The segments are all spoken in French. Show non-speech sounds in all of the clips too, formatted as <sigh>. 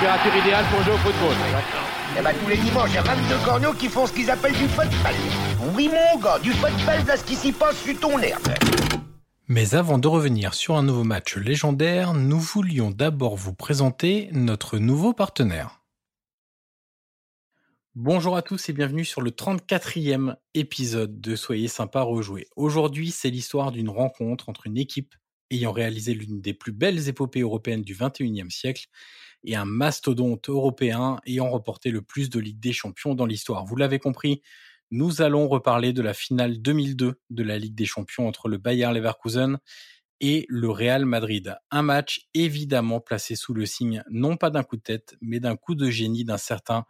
température idéale pour jouer au football. Eh ben, tous les dimanches, il y a 22 corneaux qui font ce qu'ils appellent du football. Oui, mon gars, du football, là, ce qui s'y passe sur ton herbe. Mais avant de revenir sur un nouveau match légendaire, nous voulions d'abord vous présenter notre nouveau partenaire. Bonjour à tous et bienvenue sur le 34e épisode de Soyez sympa rejouer. Aujourd'hui, c'est l'histoire d'une rencontre entre une équipe ayant réalisé l'une des plus belles épopées européennes du 21e siècle et un mastodonte européen ayant remporté le plus de Ligue des Champions dans l'histoire. Vous l'avez compris, nous allons reparler de la finale 2002 de la Ligue des Champions entre le Bayer Leverkusen et le Real Madrid. Un match évidemment placé sous le signe non pas d'un coup de tête, mais d'un coup de génie d'un certain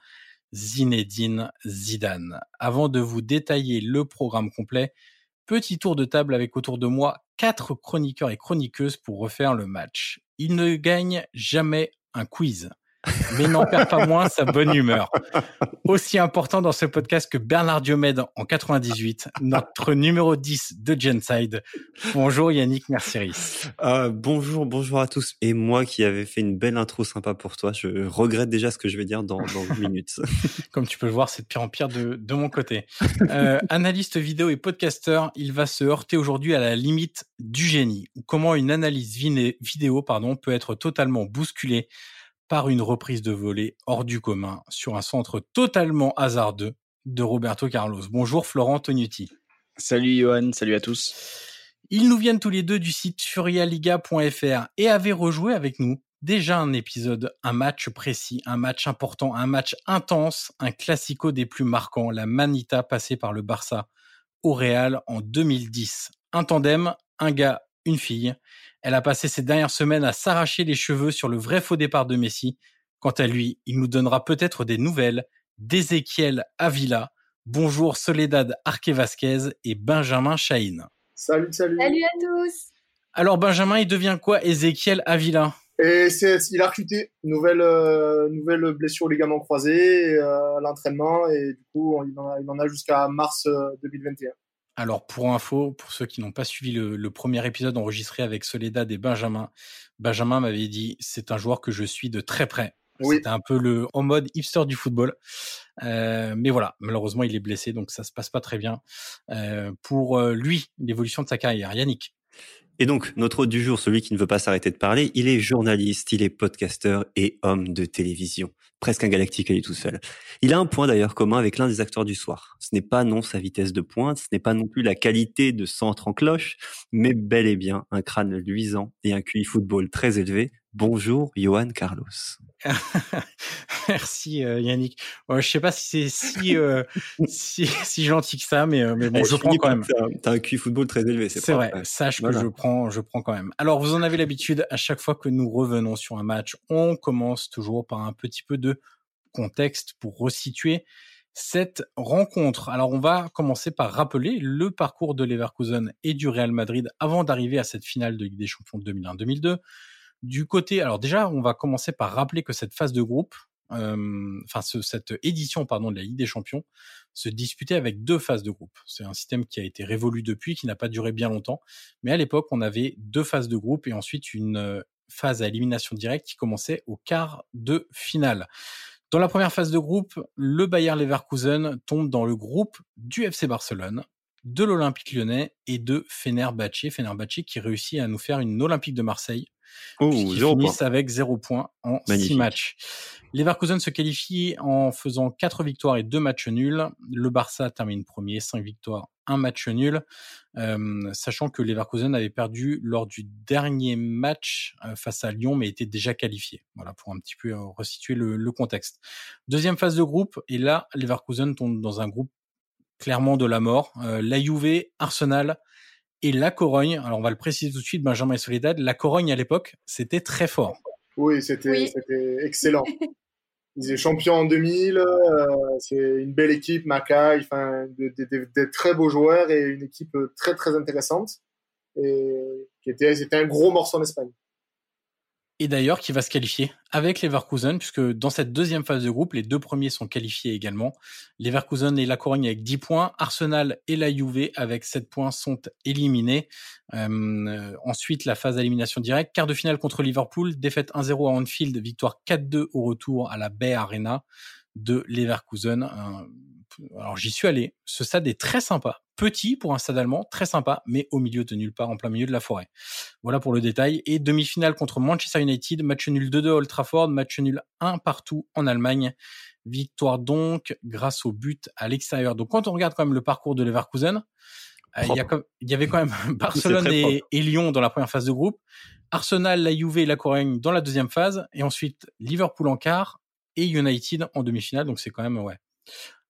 Zinedine Zidane. Avant de vous détailler le programme complet, petit tour de table avec autour de moi quatre chroniqueurs et chroniqueuses pour refaire le match. Il ne gagne jamais un quiz mais n'en perd pas moins sa bonne humeur. Aussi important dans ce podcast que Bernard Diomède en 98, notre numéro 10 de Genside. Bonjour Yannick Mercieris. Euh, bonjour, bonjour à tous. Et moi qui avais fait une belle intro sympa pour toi, je regrette déjà ce que je vais dire dans, dans une <laughs> minute. Comme tu peux le voir, c'est de pire en pire de, de mon côté. Euh, analyste vidéo et podcasteur, il va se heurter aujourd'hui à la limite du génie. Comment une analyse vidéo pardon, peut être totalement bousculée par une reprise de volée hors du commun sur un centre totalement hasardeux de Roberto Carlos. Bonjour Florent Tognuti. Salut Johan, salut à tous. Ils nous viennent tous les deux du site furialiga.fr et avaient rejoué avec nous déjà un épisode, un match précis, un match important, un match intense, un classico des plus marquants, la Manita passée par le Barça au Real en 2010. Un tandem, un gars, une fille. Elle a passé ces dernières semaines à s'arracher les cheveux sur le vrai faux départ de Messi. Quant à lui, il nous donnera peut-être des nouvelles d'Ezequiel Avila. Bonjour Soledad Arque Vasquez et Benjamin Chahine. Salut, salut. Salut à tous. Alors Benjamin, il devient quoi Ezequiel Avila? Et c'est, il a recruté, nouvelle, euh, nouvelle blessure au ligament croisé euh, à l'entraînement et du coup il en a, il en a jusqu'à mars 2021. Alors pour info, pour ceux qui n'ont pas suivi le, premier épisode enregistré avec Soledad et Benjamin, Benjamin m'avait dit c'est un joueur que je suis de très près. C'était un peu le en mode hipster du football, euh, mais voilà, malheureusement il est blessé donc ça se passe pas très bien euh, pour euh, lui l'évolution de sa carrière. Yannick. Et donc, notre hôte du jour, celui qui ne veut pas s'arrêter de parler, il est journaliste, il est podcasteur et homme de télévision. Presque un galactique, il est tout seul. Il a un point d'ailleurs commun avec l'un des acteurs du soir. Ce n'est pas non sa vitesse de pointe, ce n'est pas non plus la qualité de centre en cloche, mais bel et bien un crâne luisant et un QI football très élevé. Bonjour, Johan Carlos. <laughs> Merci euh, Yannick. Je je sais pas si c'est si, euh, si, si gentil que ça, mais, euh, mais bon, je prends quand même. T'as un QI football très élevé, c'est C'est vrai. Sache que je prends, je prends quand même. Alors vous en avez l'habitude. À chaque fois que nous revenons sur un match, on commence toujours par un petit peu de contexte pour resituer cette rencontre. Alors on va commencer par rappeler le parcours de Leverkusen et du Real Madrid avant d'arriver à cette finale de Ligue des Champions de 2001-2002. Du côté, alors déjà, on va commencer par rappeler que cette phase de groupe, euh, enfin cette édition pardon de la Ligue des Champions, se disputait avec deux phases de groupe. C'est un système qui a été révolu depuis, qui n'a pas duré bien longtemps, mais à l'époque, on avait deux phases de groupe et ensuite une euh, phase à élimination directe qui commençait au quart de finale. Dans la première phase de groupe, le Bayer Leverkusen tombe dans le groupe du FC Barcelone, de l'Olympique lyonnais et de Fenerbahçe. Fenerbahçe qui réussit à nous faire une Olympique de Marseille Oh, zéro finissent avec zéro point en six matchs. Leverkusen se qualifie en faisant quatre victoires et deux matchs nuls. Le Barça termine premier, cinq victoires, un match nul, euh, sachant que Leverkusen avait perdu lors du dernier match euh, face à Lyon, mais était déjà qualifié. Voilà pour un petit peu euh, resituer le, le, contexte. Deuxième phase de groupe, et là Leverkusen tombe dans un groupe clairement de la mort. la Juve, Arsenal, et la Corogne, alors on va le préciser tout de suite, Benjamin et Soledad, la Corogne à l'époque, c'était très fort. Oui, c'était excellent. <laughs> Ils étaient champions en 2000, euh, c'est une belle équipe, Macaille, enfin, des très beaux joueurs et une équipe très très intéressante. Et qui était, c'était un gros morceau en Espagne. Et d'ailleurs qui va se qualifier avec Leverkusen, puisque dans cette deuxième phase de groupe, les deux premiers sont qualifiés également. Leverkusen et la Corogne avec 10 points, Arsenal et la Juve avec 7 points sont éliminés. Euh, ensuite, la phase d'élimination directe, quart de finale contre Liverpool, défaite 1-0 à Anfield, victoire 4-2 au retour à la Bay Arena de Leverkusen. alors j'y suis allé, ce stade est très sympa, petit pour un stade allemand, très sympa, mais au milieu de nulle part, en plein milieu de la forêt. Voilà pour le détail. Et demi-finale contre Manchester United, match nul 2-2 à Old Trafford, match nul 1 partout en Allemagne. Victoire donc grâce au but à l'extérieur. Donc quand on regarde quand même le parcours de Leverkusen, euh, il, y, avait quand même <laughs> Barcelone et, Lyon dans la première phase de groupe, Arsenal, la Juve et la Corogne dans la deuxième phase, et ensuite Liverpool en quart et United en demi-finale. Donc c'est quand même ouais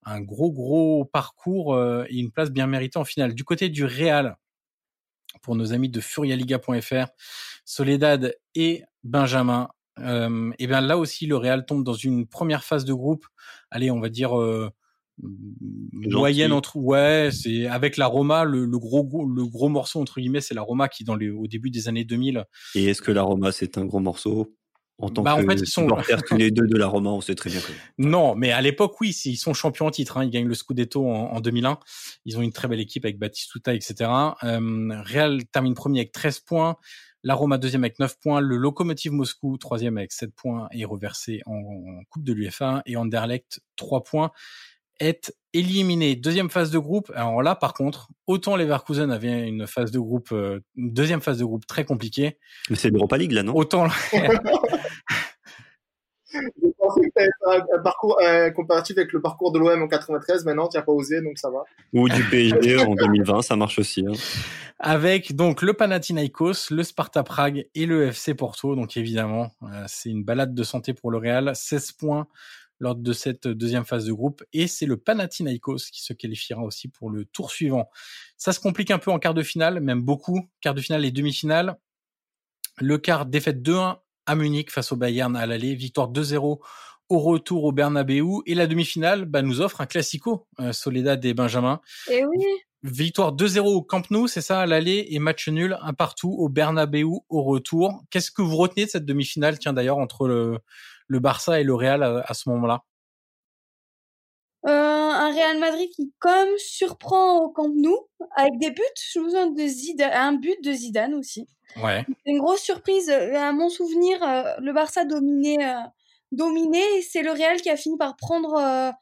un gros gros parcours euh, et une place bien méritée en finale. Du côté du Real, pour nos amis de furialiga.fr, Soledad et Benjamin, euh, et bien là aussi le Real tombe dans une première phase de groupe. Allez, on va dire euh, moyenne entre ouais, c'est avec la Roma le, gros le gros morceau entre guillemets, c'est la Roma qui dans les au début des années 2000. Et est-ce que la Roma c'est un gros morceau? En tant bah, que en fait, ils sont tous les deux de la Roma, on sait très bien que. Non, mais à l'époque, oui, ils sont champions en titre. Hein, ils gagnent le Scudetto en, en, 2001. Ils ont une très belle équipe avec Batistuta, etc. Euh, Real termine premier avec 13 points. La Roma deuxième avec 9 points. Le Lokomotiv Moscou troisième avec 7 points et reversé en, en Coupe de l'UEFA. Et Anderlecht 3 points est éliminé. Deuxième phase de groupe. Alors là, par contre, autant Leverkusen avait une phase de groupe, euh, une deuxième phase de groupe très compliquée. Mais c'est l'Europa League là, non? Autant. <laughs> Je pensais que un, un parcours comparatif avec le parcours de l'OM en 93. Maintenant, tu n'as pas osé, donc ça va. Ou du PSG en 2020, ça marche aussi. Hein. Avec donc le Panathinaikos, le Sparta Prague et le FC Porto. Donc évidemment, euh, c'est une balade de santé pour le Real. 16 points lors de cette deuxième phase de groupe. Et c'est le Panathinaikos qui se qualifiera aussi pour le tour suivant. Ça se complique un peu en quart de finale, même beaucoup. Quart de finale et demi-finale. Le quart défaite 2-1 à Munich face au Bayern à l'aller, victoire 2-0 au retour au Bernabeu et la demi-finale bah, nous offre un classico, euh, Soledad et Benjamin. Et eh oui. Victoire 2-0 au Camp Nou, c'est ça, à l'aller et match nul un partout au Bernabeu au retour. Qu'est-ce que vous retenez de cette demi-finale, tiens d'ailleurs entre le, le Barça et le Real à, ce moment-là? Euh, un Real Madrid qui comme surprend au Camp Nou avec des buts. Je me souviens de Zidane, un but de Zidane aussi. Ouais. C'est une grosse surprise. À mon souvenir, euh, le Barça dominait, euh, dominé. C'est le Real qui a fini par prendre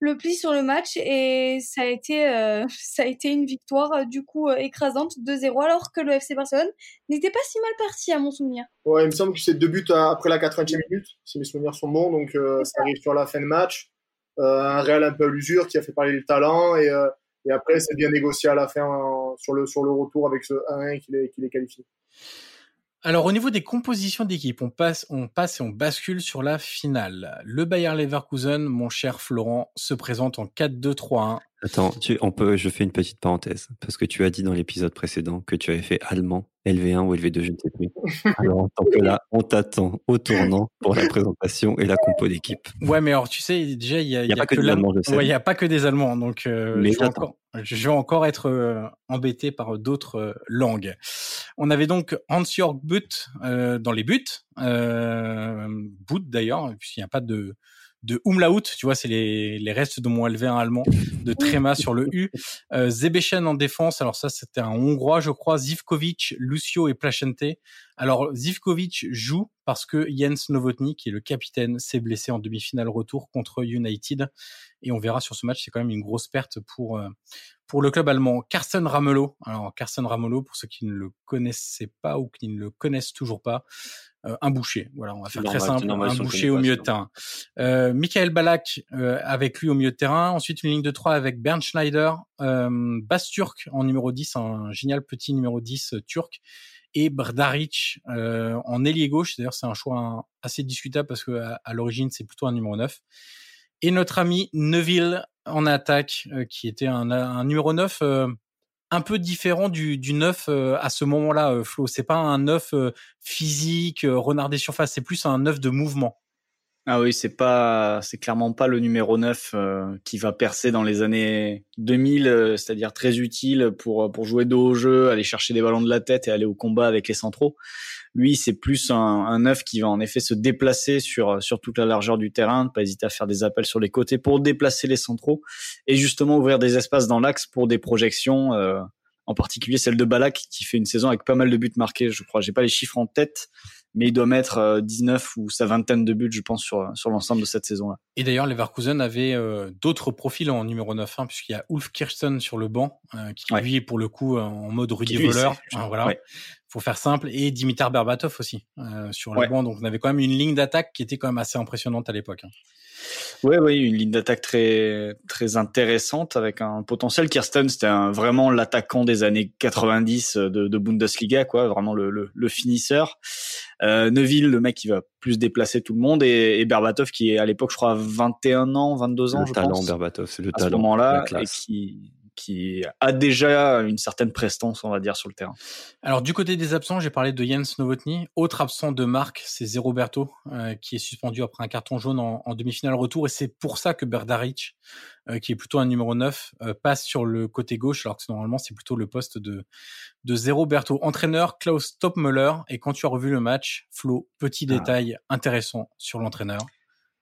le pli sur le match et ça a été <laughs> ça a été une victoire du coup écrasante 2-0 alors que le FC Barcelone n'était pas si mal parti à mon souvenir. Ouais, il me semble que c'est deux buts après la 80e minute si mes souvenirs sont bons donc ça arrive sur la fin de match. un Real un peu à l'usure qui a fait parler le talent et, et après c'est bien négocié à la fin sur le sur le retour avec ce 1-1 qui les qui les qualifie. Alors au niveau des compositions d'équipe, on passe, on passe et on bascule sur la finale. Le Bayer Leverkusen, mon cher Florent, se présente en 4-2-3-1 Attends, tu, on peut, je fais une petite parenthèse parce que tu as dit dans l'épisode précédent que tu avais fait allemand, LV1 ou LV2, je ne sais plus. Alors, en tant que là, on t'attend au tournant pour la présentation et la compo d'équipe. Ouais, mais alors, tu sais, déjà, il y a, y a, pas que, des Allemands, Ouais, il n'y a pas que des Allemands, donc euh, je, vais encore, je, vais encore, être euh, embêté par d'autres euh, langues. On avait donc Hans-Jörg Butt dans les buts, Butt d'ailleurs, puisqu'il n'y a pas de de umlaut, tu vois, c'est les, les restes de mon LV1 allemand, de Tréma sur le U. <laughs> Euh, Zebechen en défense, alors ça c'était un Hongrois, je crois, Zivkovic, Lucio et Plachente. Alors Zivkovic joue parce que Jens Novotny, qui est le capitaine, s'est blessé en demi-finale retour contre United. Et on verra sur ce match, c'est quand même une grosse perte pour euh, pour le club allemand. Carsten Ramelo, alors Carsten Ramelo, pour ceux qui ne le connaissaient pas ou qui ne le connaissent toujours pas, euh, un boucher. Voilà, on va faire très simple, un boucher au milieu de terrain. Euh, Michael Balak euh, avec lui au milieu de terrain. Ensuite une ligne de 3 avec Bernd Schneider, euh, Bas Turk en numéro 10, un génial petit numéro 10 euh, turc. Et Brdaric en ailier gauche. D'ailleurs, c'est un choix assez discutable parce que à, l'origine, c'est plutôt un numéro 9. Et notre ami Neville en attaque, qui était un, un numéro 9 un peu différent du, du neuf euh, à ce moment-là, euh, Flo. C'est pas un neuf euh, physique, renard des surfaces, c'est plus un neuf de mouvement. Ah oui, c'est pas, c'est clairement pas le numéro 9 euh, qui va percer dans les années 2000, euh, c'est-à-dire très utile pour pour jouer dos au jeu, aller chercher des ballons de la tête et aller au combat avec les centraux. Lui, c'est plus un, un 9 qui va en effet se déplacer sur sur toute la largeur du terrain, ne pas hésiter à faire des appels sur les côtés pour déplacer les centraux et justement ouvrir des espaces dans l'axe pour des projections. Euh, en particulier celle de Balak qui fait une saison avec pas mal de buts marqués, je crois. J'ai pas les chiffres en tête, mais il doit mettre 19 euh, ou sa vingtaine de buts, je pense, sur, sur l'ensemble de cette saison-là. Et d'ailleurs, Leverkusen avait euh, d'autres profils en numéro 9, hein, puisqu'il y a Ulf Kirsten sur le banc, euh, qui lui est pour le coup en mode Rudy voleur. Hein, voilà. Faut faire simple. Et Dimitar Berbatov aussi sur le banc. Donc on avait quand même une ligne d'attaque qui était quand même assez impressionnante à l'époque. Hein. Oui, oui, une ligne d'attaque très très intéressante avec un potentiel. Kirsten, c'était vraiment l'attaquant des années 90 de, de, Bundesliga, quoi, vraiment le, le, le finisseur. Euh, Neville, le mec qui va plus déplacer tout le monde, et, et Berbatov qui est à l'époque, je crois, 21 ans, 22 ans, le je talent, pense. Berbatov, c'est le à talent. ce moment-là, et qui qui a déjà une certaine prestance, on va dire, sur le terrain. Alors du côté des absents, j'ai parlé de Jens Novotny. Autre absent de marque, c'est Zé Roberto, euh, qui est suspendu après un carton jaune en, en demi-finale retour. Et c'est pour ça que Berdaric, euh, qui est plutôt un numéro 9, euh, passe sur le côté gauche, alors que normalement c'est plutôt le poste de, de Zé Roberto. Entraîneur, Klaus Topmüller. Et quand tu as revu le match, Flo, petit Ah. détail intéressant sur l'entraîneur.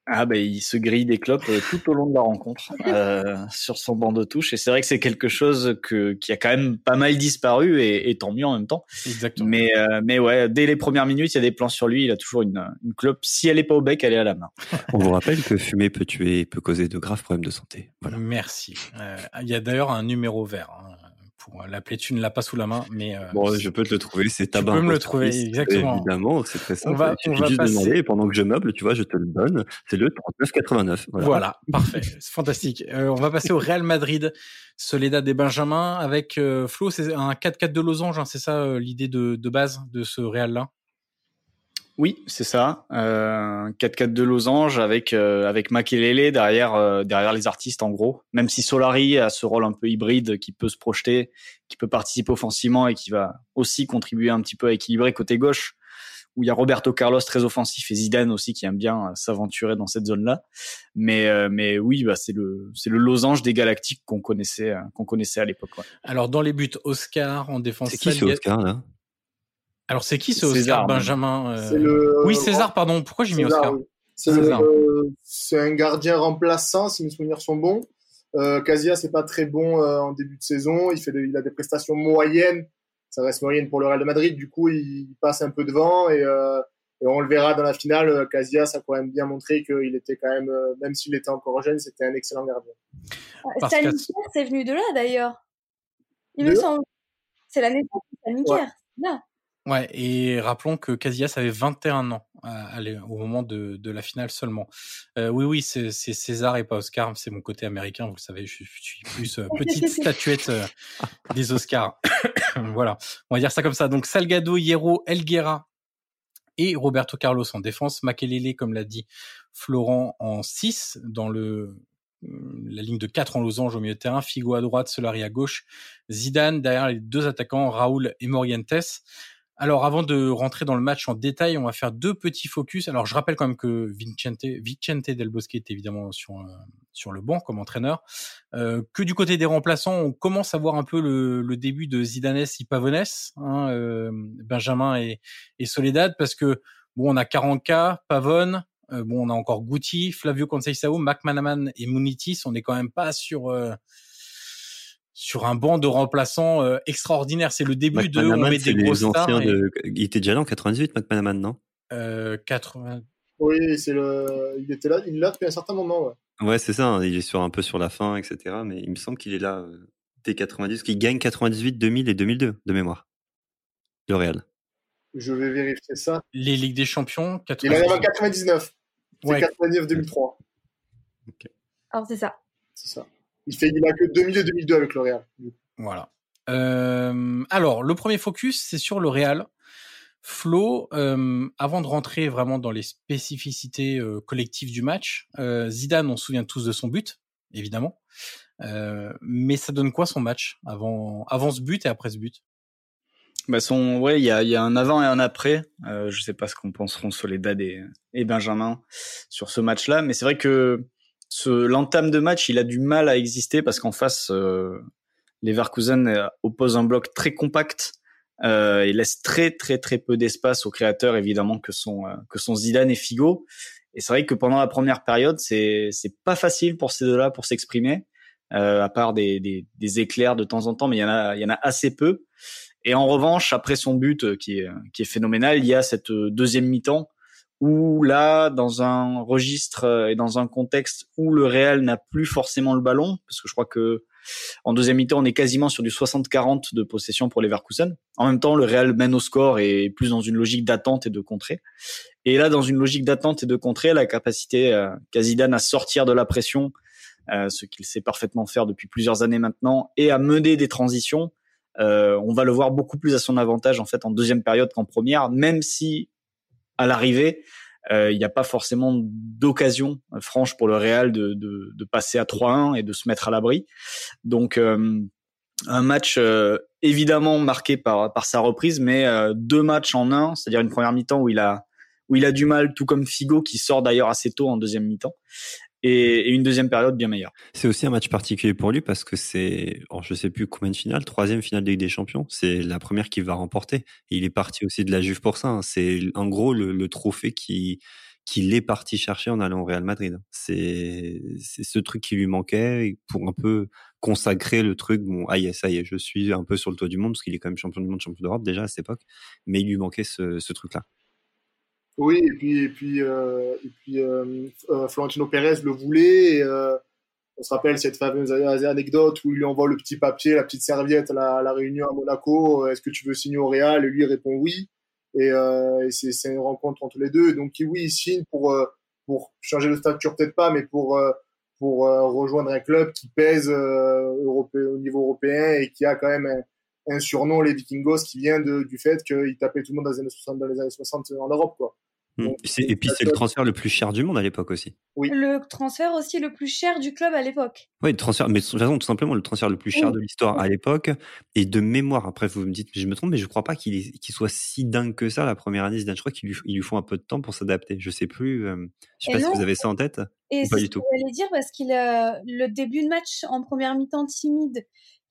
Ah ben il se grille des clopes euh, tout au long de la rencontre <laughs> euh, sur son banc de touche et c'est vrai que c'est quelque chose que qui a quand même pas mal disparu et, et tant mieux en même temps. Exactement. Mais euh, mais ouais dès les premières minutes il y a des plans sur lui il a toujours une, une clope si elle est pas au bec elle est à la main. On vous rappelle que fumer peut tuer et peut causer de graves problèmes de santé. Voilà. Merci. Euh, Il y a d'ailleurs un numéro vert. Hein, pour l'appeler, tu ne l'as pas sous la main, mais euh, Bon, je peux te le trouver, c'est tabac. peux me le trouver, Service. exactement. Évidemment, c'est très simple. On va- Il on va juste de passer- demander et pendant que je meuble, tu vois, je te le donne. C'est le 39,89. Voilà. Voilà, parfait, c'est fantastique. Euh, on va passer au Real Madrid, Soledad et Benjamin avec euh, Flo. C'est un 4-4 de losange, hein, c'est ça euh, l'idée de, de base de ce Real-là? Oui, c'est ça. Euh, 4-4 de losange avec euh, avec Makelele derrière euh, derrière les artistes en gros. Même si Solari a ce rôle un peu hybride qui peut se projeter, qui peut participer offensivement et qui va aussi contribuer un petit peu à équilibrer côté gauche où il y a Roberto Carlos très offensif et Zidane aussi qui aime bien euh, s'aventurer dans cette zone-là. Mais euh, mais oui, bah c'est le c'est le losange des Galactiques qu'on connaissait euh, qu'on connaissait à l'époque. ouais. Alors dans les buts, Oscar en défense. C'est qui ce Oscar là? Alors c'est qui ce Oscar César, Benjamin euh, le- Oui César, pardon. Pourquoi j'ai mis César, Oscar oui. C'est le- un gardien remplaçant, si mes souvenirs sont bons. Euh, Casillas c'est pas très bon euh, en début de saison. Il fait, de- il a des prestations moyennes. Ça reste moyenne pour le Real de Madrid. Du coup, il passe un peu devant et, euh, et on le verra dans la finale. euh, Casillas a quand même bien montré qu'il était quand même, euh, même s'il était encore jeune, c'était un excellent gardien. Miker, c'est venu de là d'ailleurs. Il De me semble. C'est la naissance de. Ouais. Là. Ouais, et rappelons que Casillas avait 21 ans à- à l'é- au moment de, de la finale seulement. Euh, oui, oui, c'est César et pas Oscar. C'est mon côté américain, vous le savez. Je, suis- je suis plus euh, petite <laughs> statuette euh, des Oscars. <coughs> voilà, on va dire ça comme ça. Donc Salgado, Hierro, Elguera et Roberto Carlos en défense. Makelele, comme l'a dit Florent, en 6 dans le la ligne de 4 en losange au milieu de terrain, Figo à droite, Solari à gauche, Zidane derrière les deux attaquants, Raoul et Morientes. Alors, avant de rentrer dans le match en détail, on va faire deux petits focus. Alors, je rappelle quand même que Vicente, Vicente Del Bosque est évidemment sur, euh, sur le banc comme entraîneur. Euh, que du côté des remplaçants, on commence à voir un peu le, le début de Zidanes et Pavones, hein, euh, Benjamin et, et Soledad, parce que bon, on a 40K, Pavone, euh, bon, on a encore Guti, Flavio Conceição, McManaman et Munitis. On n'est quand même pas sur euh, sur un banc de remplaçants euh, extraordinaire. C'est le début de on met des grosses stars. anciens et, de... Il était déjà là en 98, McManaman, non? Euh, 80. Oui, c'est le, il était là, il est là depuis un certain moment. Ouais. Ouais, c'est ça. hein, Il est sur un peu sur la fin, etc. Mais il me semble qu'il est là euh, dès 90, qu'il gagne 98, 2000 et 2002 de mémoire. Le Real. Je vais vérifier ça. Les Ligues des Champions, Il arrive 80. en 99. C'est Ouais. 99-2003. Alors c'est ça. C'est ça. Il fait, il a que 2000 et 2002 avec le Real. Voilà. Euh, alors, le premier focus, c'est sur le Real. Flo, euh, avant de rentrer vraiment dans les spécificités euh, collectives du match, euh, Zidane, on se souvient tous de son but, évidemment. Euh, mais ça donne quoi son match avant, avant ce but et après ce but? Bah son, ouais, il y a, y a un avant et un après. Euh, je sais pas ce qu'on penseront Soledad et, et Benjamin sur ce match-là, mais c'est vrai que l'entame de match, il a du mal à exister parce qu'en face, euh, Leverkusen euh, oppose un bloc très compact euh, et laisse très très très peu d'espace aux créateurs évidemment que sont euh, que sont Zidane et Figo. Et c'est vrai que pendant la première période, c'est c'est pas facile pour ces deux-là pour s'exprimer, euh, à part des, des, des éclairs de temps en temps, mais il y en a il y en a assez peu. Et en revanche, après son but euh, qui est, qui est phénoménal, il y a cette deuxième mi-temps où là, dans un registre euh, et dans un contexte où le Real n'a plus forcément le ballon, parce que je crois que en deuxième mi-temps, on est quasiment sur du 60-40 de possession pour les Leverkusen. En même temps, le Real mène au score et est plus dans une logique d'attente et de contrée. Et là, dans une logique d'attente et de contrée, la capacité euh, à sortir de la pression, euh, ce qu'il sait parfaitement faire depuis plusieurs années maintenant, et à mener des transitions, euh, on va le voir beaucoup plus à son avantage en fait en deuxième période qu'en première, même si à l'arrivée, euh, il n'y a pas forcément d'occasion euh, franche pour le Real de, de, de passer à 3-1 et de se mettre à l'abri. Donc euh, un match euh, évidemment marqué par, par sa reprise, mais deux matchs en un, c'est-à-dire une première mi-temps où il a où il a du mal, tout comme Figo qui sort d'ailleurs assez tôt en deuxième mi-temps, et, une deuxième période bien meilleure. C'est aussi un match particulier pour lui parce que c'est, je sais plus combien de finales, troisième finale de Ligue des Champions. C'est la première qu'il va remporter. il est parti aussi de la Juve pour ça. Hein. C'est en gros le, trophée qui qu'il est parti chercher en allant au Real Madrid. C'est c'est ce truc qui lui manquait pour un peu consacrer le truc. Bon, ah ça y est, je suis un peu sur le toit du monde parce qu'il est quand même champion du monde, champion d'Europe déjà à cette époque. Mais il lui manquait ce truc-là. Oui, et puis, et puis, euh, et puis euh, euh Florentino Pérez le voulait. Et, euh, on se rappelle cette fameuse anecdote où il lui envoie le petit papier, la petite serviette à la, la réunion à Monaco. Est-ce que tu veux signer au Real? Et lui répond oui. Et, et c'est une rencontre entre les deux. Donc oui, il signe pour, pour changer de stature, peut-être pas, mais pour, pour rejoindre un club qui pèse au niveau européen et qui a quand même un, un surnom, les Vikingos, qui vient de, du fait qu'ils tapaient tout le monde dans les années 60, dans les années 60 en Europe. Quoi. Mmh. et puis c'est le transfert le plus cher du monde à l'époque aussi. Oui. Le transfert aussi le plus cher du club à l'époque. Oui, le transfert, mais de toute façon, tout simplement le transfert le plus cher de l'histoire à l'époque. Et de mémoire, après vous me dites, je me trompe, mais je crois pas qu'il soit si dingue que ça la première année. Je crois qu'il lui, faut un peu de temps pour s'adapter. Je sais plus. Euh, je sais pas si vous avez ça en tête. Et pas du tout. Je dire parce qu'il le début de match en première mi-temps timide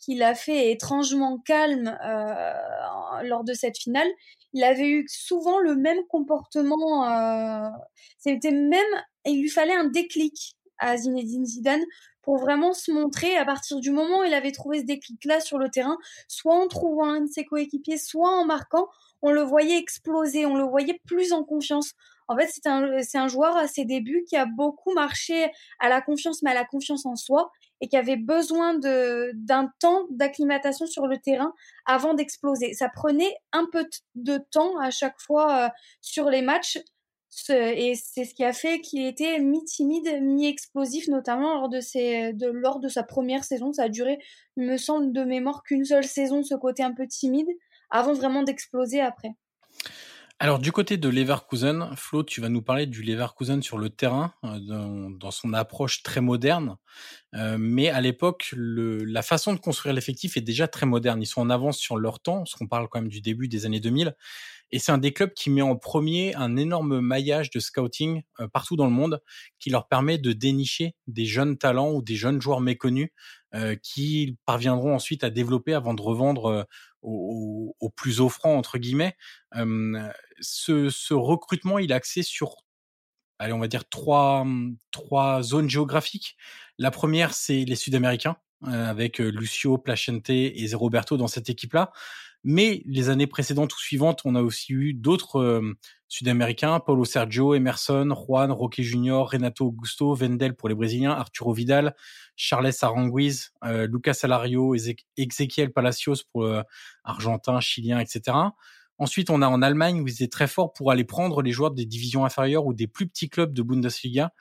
qu'il a fait étrangement calme euh, lors de cette finale, il avait eu souvent le même comportement. Euh, C'était même, il lui fallait un déclic à Zinedine Zidane pour vraiment se montrer à partir du moment où il avait trouvé ce déclic-là sur le terrain, soit en trouvant un de ses coéquipiers, soit en marquant, on le voyait exploser, on le voyait plus en confiance. En fait, c'est un, joueur à ses débuts qui a beaucoup marché à la confiance, mais à la confiance en soi et qui avait besoin d'un temps d'acclimatation sur le terrain avant d'exploser. Ça prenait un peu de temps à chaque fois euh, sur les matchs et c'est ce qui a fait qu'il était mi-timide, mi-explosif, notamment lors de, ses, lors de sa première saison. Ça a duré, il me semble, de mémoire qu'une seule saison, ce côté un peu timide, avant vraiment d'exploser après. Alors du côté de Leverkusen, Flo, tu vas nous parler du Leverkusen sur le terrain, euh, dans, son approche très moderne. Euh, mais à l'époque, la façon de construire l'effectif est déjà très moderne. Ils sont en avance sur leur temps, parce qu'on parle quand même du début des années 2000. Et c'est un des clubs qui met en premier un énorme maillage de scouting euh, partout dans le monde, qui leur permet de dénicher des jeunes talents ou des jeunes joueurs méconnus euh, qui parviendront ensuite à développer avant de revendre euh, au, au, plus offrant entre guillemets. ce, ce recrutement, il est axé sur allez, on va dire trois, trois zones géographiques. La première, c'est les Sud-Américains, avec Lucio, Placente et Roberto dans cette équipe-là. Mais les années précédentes ou suivantes, on a aussi eu d'autres euh, Sud-Américains, Paulo Sergio, Emerson, Juan, Roque Junior, Renato Augusto, Vendel pour les Brésiliens, Arturo Vidal, Charles Aranguiz, euh, Lucas Alario, Ezequiel Palacios pour euh, Argentin, Chilien, etc. Ensuite, on a en Allemagne où ils étaient très forts pour aller prendre les joueurs des divisions inférieures ou des plus petits clubs de Bundesliga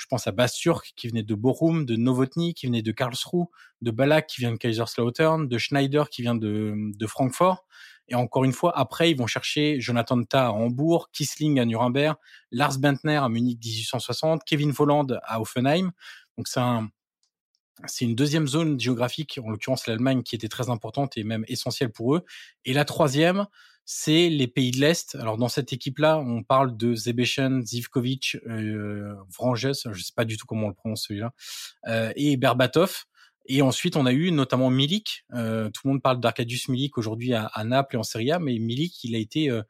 je pense à Basturk qui venait de Bochum, de Novotny qui venait de Karlsruhe, de Balak qui vient de Kaiserslautern, de Schneider qui vient de, de Francfort. Et encore une fois, après, ils vont chercher Jonathan Tah à Hambourg, Kissling à Nuremberg, Lars Bentner à Munich 1860, Kevin Volland à Offenheim. Donc c'est c'est une deuxième zone géographique, en l'occurrence l'Allemagne, qui était très importante et même essentielle pour eux. Et la troisième, c'est les pays de l'Est. Alors dans cette équipe-là, on parle de Zebechen, Zivkovic, euh, Vranges, je sais pas du tout comment on le prononce celui-là, euh, et Berbatov. Et ensuite, on a eu notamment Milik. Euh, tout le monde parle d'Arcadius Milik aujourd'hui à, Naples et en Serie A, mais Milik, il a été euh,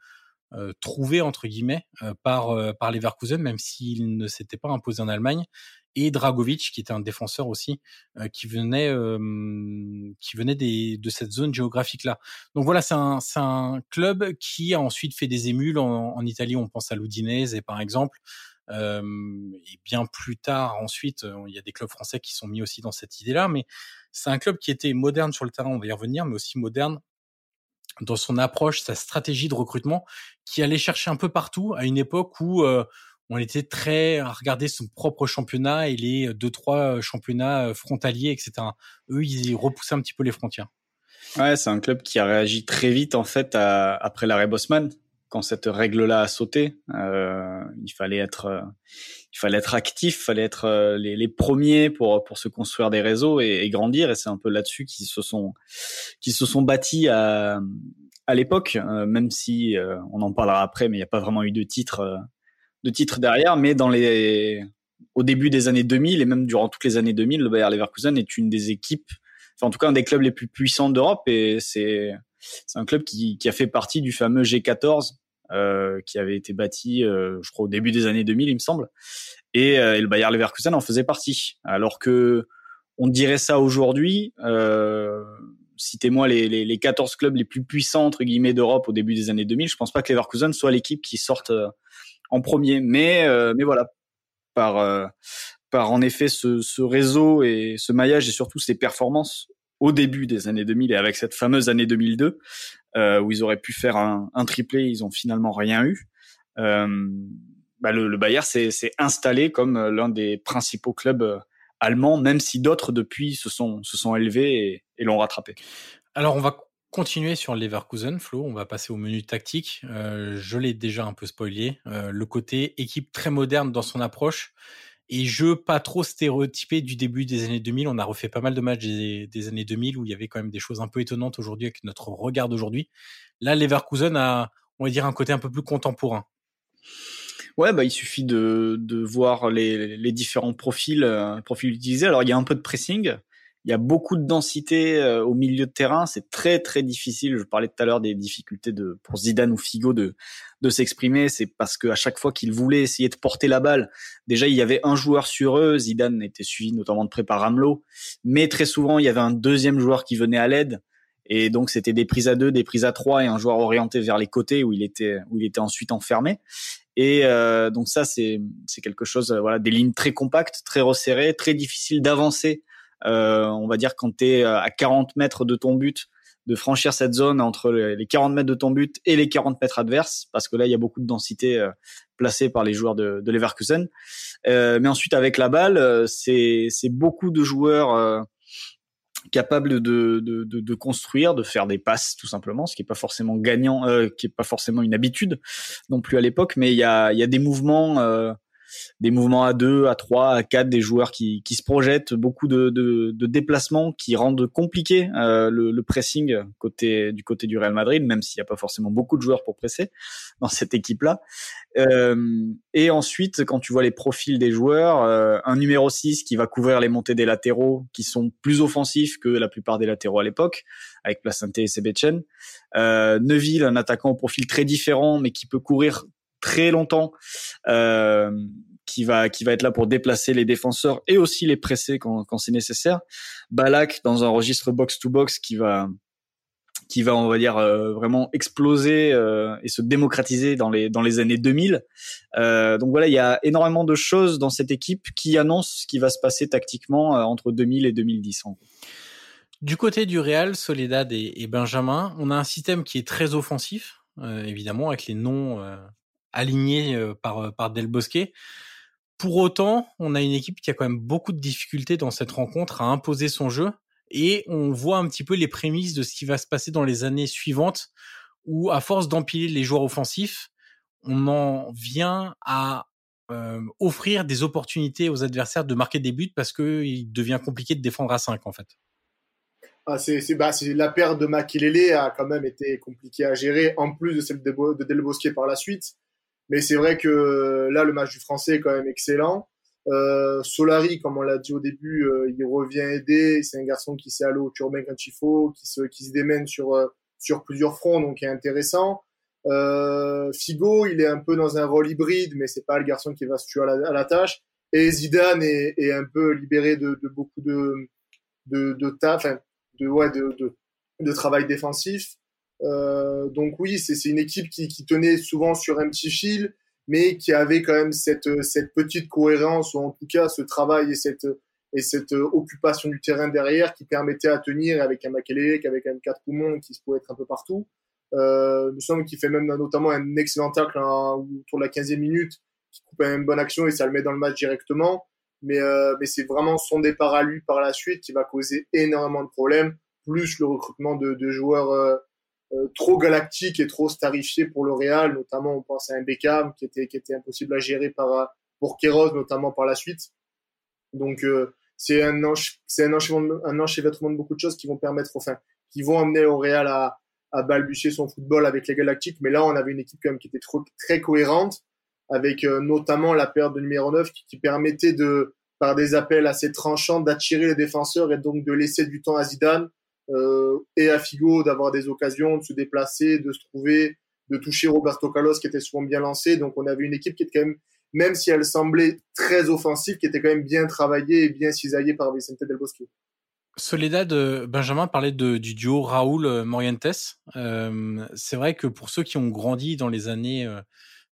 euh, trouvé entre guillemets euh, par euh, par même s'il ne s'était pas imposé en Allemagne et Dragovic, qui était un défenseur aussi, euh, qui venait, euh, qui venait des, de cette zone géographique-là. Donc voilà, c'est un, c'est un club qui a ensuite fait des émules en, Italie. On pense à l'Udinese, par exemple. Euh, et bien plus tard, ensuite, il y a des clubs français qui sont mis aussi dans cette idée-là. Mais c'est un club qui était moderne sur le terrain, on va y revenir, mais aussi moderne dans son approche, sa stratégie de recrutement, qui allait chercher un peu partout à une époque où euh, on était très à regarder son propre championnat et les deux trois championnats frontaliers, etc. Eux, ils repoussaient un petit peu les frontières. Ouais, c'est un club qui a réagi très vite en fait après l'arrêt Bosman, quand cette règle-là a sauté. Euh, il fallait être, euh, il fallait être actif, il fallait être euh, les, premiers pour pour se construire des réseaux et, grandir. Et c'est un peu là-dessus qu'ils se sont, qui se sont bâtis à à l'époque, euh, même si euh, on en parlera après, mais il n'y a pas vraiment eu de titre de titres derrière, mais dans les, au début des années 2000 et même durant toutes les années 2000, le Bayer Leverkusen est une des équipes, enfin en tout cas un des clubs les plus puissants d'Europe et c'est c'est un club qui, qui a fait partie du fameux G14 euh, qui avait été bâti, euh, je crois au début des années 2000, il me semble, et, euh, le Bayer Leverkusen en faisait partie. Alors que on dirait ça aujourd'hui. Euh, citez-moi les, les, les 14 clubs les plus puissants entre guillemets d'Europe au début des années 2000. Je pense pas que Leverkusen soit l'équipe qui sorte en premier. Mais euh, mais voilà, par euh, par en effet ce, ce réseau et ce maillage et surtout ces performances au début des années 2000 et avec cette fameuse année 2002 euh, où ils auraient pu faire un, un triplé, ils ont finalement rien eu. Euh, bah le, le Bayern s'est installé comme l'un des principaux clubs euh, allemands, même si d'autres depuis se sont se sont élevés et, et l'ont rattrapé. Alors on va continuer sur Leverkusen, Flo. On va passer au menu tactique. Euh, je l'ai déjà un peu spoilé. Euh, le côté équipe très moderne dans son approche et jeu pas trop stéréotypé du début des années 2000. On a refait pas mal de matchs des, années 2000 où il y avait quand même des choses un peu étonnantes aujourd'hui avec notre regard d'aujourd'hui. Là, Leverkusen a, on va dire, un côté un peu plus contemporain. Ouais, bah, il suffit de, de voir les, les différents profils, euh, profils utilisés. Alors, il y a un peu de pressing, il y a beaucoup de densité euh, au milieu de terrain. C'est très très difficile. Je parlais tout à l'heure des difficultés de pour Zidane ou Figo de de s'exprimer. C'est parce que à chaque fois qu'ils voulaient essayer de porter la balle, déjà il y avait un joueur sur eux. Zidane était suivi notamment de prépa Ramelot, mais très souvent il y avait un deuxième joueur qui venait à l'aide. Et donc c'était des prises à deux, des prises à trois et un joueur orienté vers les côtés où il était où il était ensuite enfermé. Et euh, donc ça c'est c'est quelque chose voilà des lignes très compactes, très resserrées, très difficiles d'avancer euh, on va dire quand tu es euh, à 40 mètres de ton but, de franchir cette zone entre les 40 mètres de ton but et les 40 mètres adverses, parce que là, il y a beaucoup de densité euh, placée par les joueurs de, de Leverkusen. Euh, mais ensuite, avec la balle, c'est beaucoup de joueurs capables de, de, de, construire, de faire des passes, tout simplement, ce qui est pas forcément gagnant, euh, qui est pas forcément une habitude non plus à l'époque, mais il y a, y a des mouvements des mouvements à deux, à trois, à quatre, des joueurs qui, qui se projettent, beaucoup de, de, de déplacements qui rendent compliqué euh, le, le, pressing côté du côté du Real Madrid, même s'il n'y a pas forcément beaucoup de joueurs pour presser dans cette équipe-là. Euh, et ensuite, quand tu vois les profils des joueurs, euh, un numéro 6 qui va couvrir les montées des latéraux, qui sont plus offensifs que la plupart des latéraux à l'époque, avec Placente et Sebetchen. Euh, Neville, un attaquant au profil très différent, mais qui peut courir très longtemps, euh, qui va qui va être là pour déplacer les défenseurs et aussi les presser quand, quand c'est nécessaire. Balak dans un registre box to box qui va qui va on va dire euh, vraiment exploser euh, et se démocratiser dans les dans les années 2000. Euh, donc voilà, il y a énormément de choses dans cette équipe qui annoncent ce qui va se passer tactiquement entre 2000 et 2010. En du côté du Real, Soledad et, Benjamin, on a un système qui est très offensif, évidemment avec les noms aligné euh, par, euh, par Del Bosque. Pour autant, on a une équipe qui a quand même beaucoup de difficultés dans cette rencontre à imposer son jeu et on voit un petit peu les prémices de ce qui va se passer dans les années suivantes où à force d'empiler les joueurs offensifs, on en vient à offrir des opportunités aux adversaires de marquer des buts parce qu'il devient compliqué de défendre à 5 en fait. Ah, c'est bah, la perte de Makelele a quand même été compliquée à gérer, en plus de celle de, de Del Bosque par la suite. Mais c'est vrai que là, le match du Français est quand même excellent. Euh, Solari, comme on l'a dit au début, euh, il revient aider. C'est un garçon qui sait aller au turbin quand il faut, qui se, qui se démène sur, euh, sur plusieurs fronts, donc il est intéressant. Euh, Figo, il est un peu dans un rôle hybride, mais c'est pas le garçon qui va se tuer à la, à la tâche. Et Zidane est, est, un peu libéré de, de beaucoup de, de, de taf, de, ouais, de, de, de travail défensif. Euh, donc oui, c'est une équipe qui, qui tenait souvent sur un petit fil mais qui avait quand même cette, cette petite cohérence, ou en tout cas ce travail et cette, et cette occupation du terrain derrière qui permettait à tenir avec un Makelele, avec un quatre poumons qui pouvait être un peu partout. Euh, nous sommes qui fait même notamment un excellent tacle hein, autour de la 15e minute, qui coupe une bonne action et ça le met dans le match directement. Mais, euh, mais c'est vraiment son départ à lui par la suite qui va causer énormément de problèmes, plus le recrutement de, de joueurs euh, trop galactique et trop starifié pour le Real, notamment on pense à un Beckham qui était, qui était impossible à gérer par, pour Kéros, notamment par la suite. Donc euh, c'est un, un, enchevêtrement de beaucoup de choses qui vont permettre, enfin, qui vont amener au Real à, à balbutier son football avec les Galactiques. Mais là, on avait une équipe quand même qui était trop, très cohérente, avec euh, notamment la paire de numéro 9 qui, qui, permettait de, par des appels assez tranchants, d'attirer les défenseurs et donc de laisser du temps à Zidane euh, et à Figo d'avoir des occasions de se déplacer, de se trouver, de toucher Roberto Carlos qui était souvent bien lancé. Donc on avait une équipe qui était quand même, même si elle semblait très offensive, qui était quand même bien travaillée et bien cisaillée par Vicente Del Bosque. Soledad, euh, Benjamin parlait du duo Raoul Morientes. Euh, c'est vrai que pour ceux qui ont grandi dans les années euh,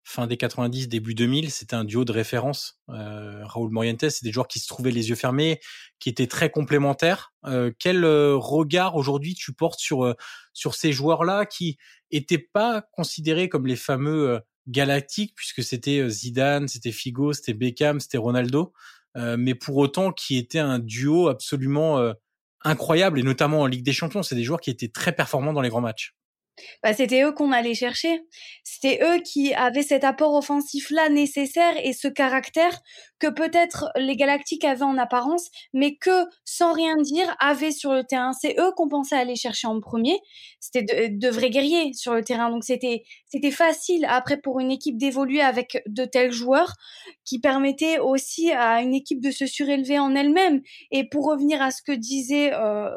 fin des 90, début 2000, c'était un duo de référence. Euh, Raúl Morientes, c'est des joueurs qui se trouvaient les yeux fermés, qui étaient très complémentaires. Euh, quel euh, regard aujourd'hui tu portes sur euh, sur ces joueurs-là qui étaient pas considérés comme les fameux galactiques puisque c'était Zidane, c'était Figo, c'était Beckham, c'était Ronaldo, mais pour autant qui étaient un duo absolument incroyable et notamment en Ligue des Champions, c'est des joueurs qui étaient très performants dans les grands matchs bah, c'était eux qu'on allait chercher. C'était eux qui avaient cet apport offensif-là nécessaire et ce caractère que peut-être les Galactiques avaient en apparence, mais que, sans rien dire, avaient sur le terrain. C'est eux qu'on pensait aller chercher en premier. C'était de, vrais guerriers sur le terrain. Donc c'était, c'était facile après pour une équipe d'évoluer avec de tels joueurs qui permettaient aussi à une équipe de se surélever en elle-même. Et pour revenir à ce que disait euh,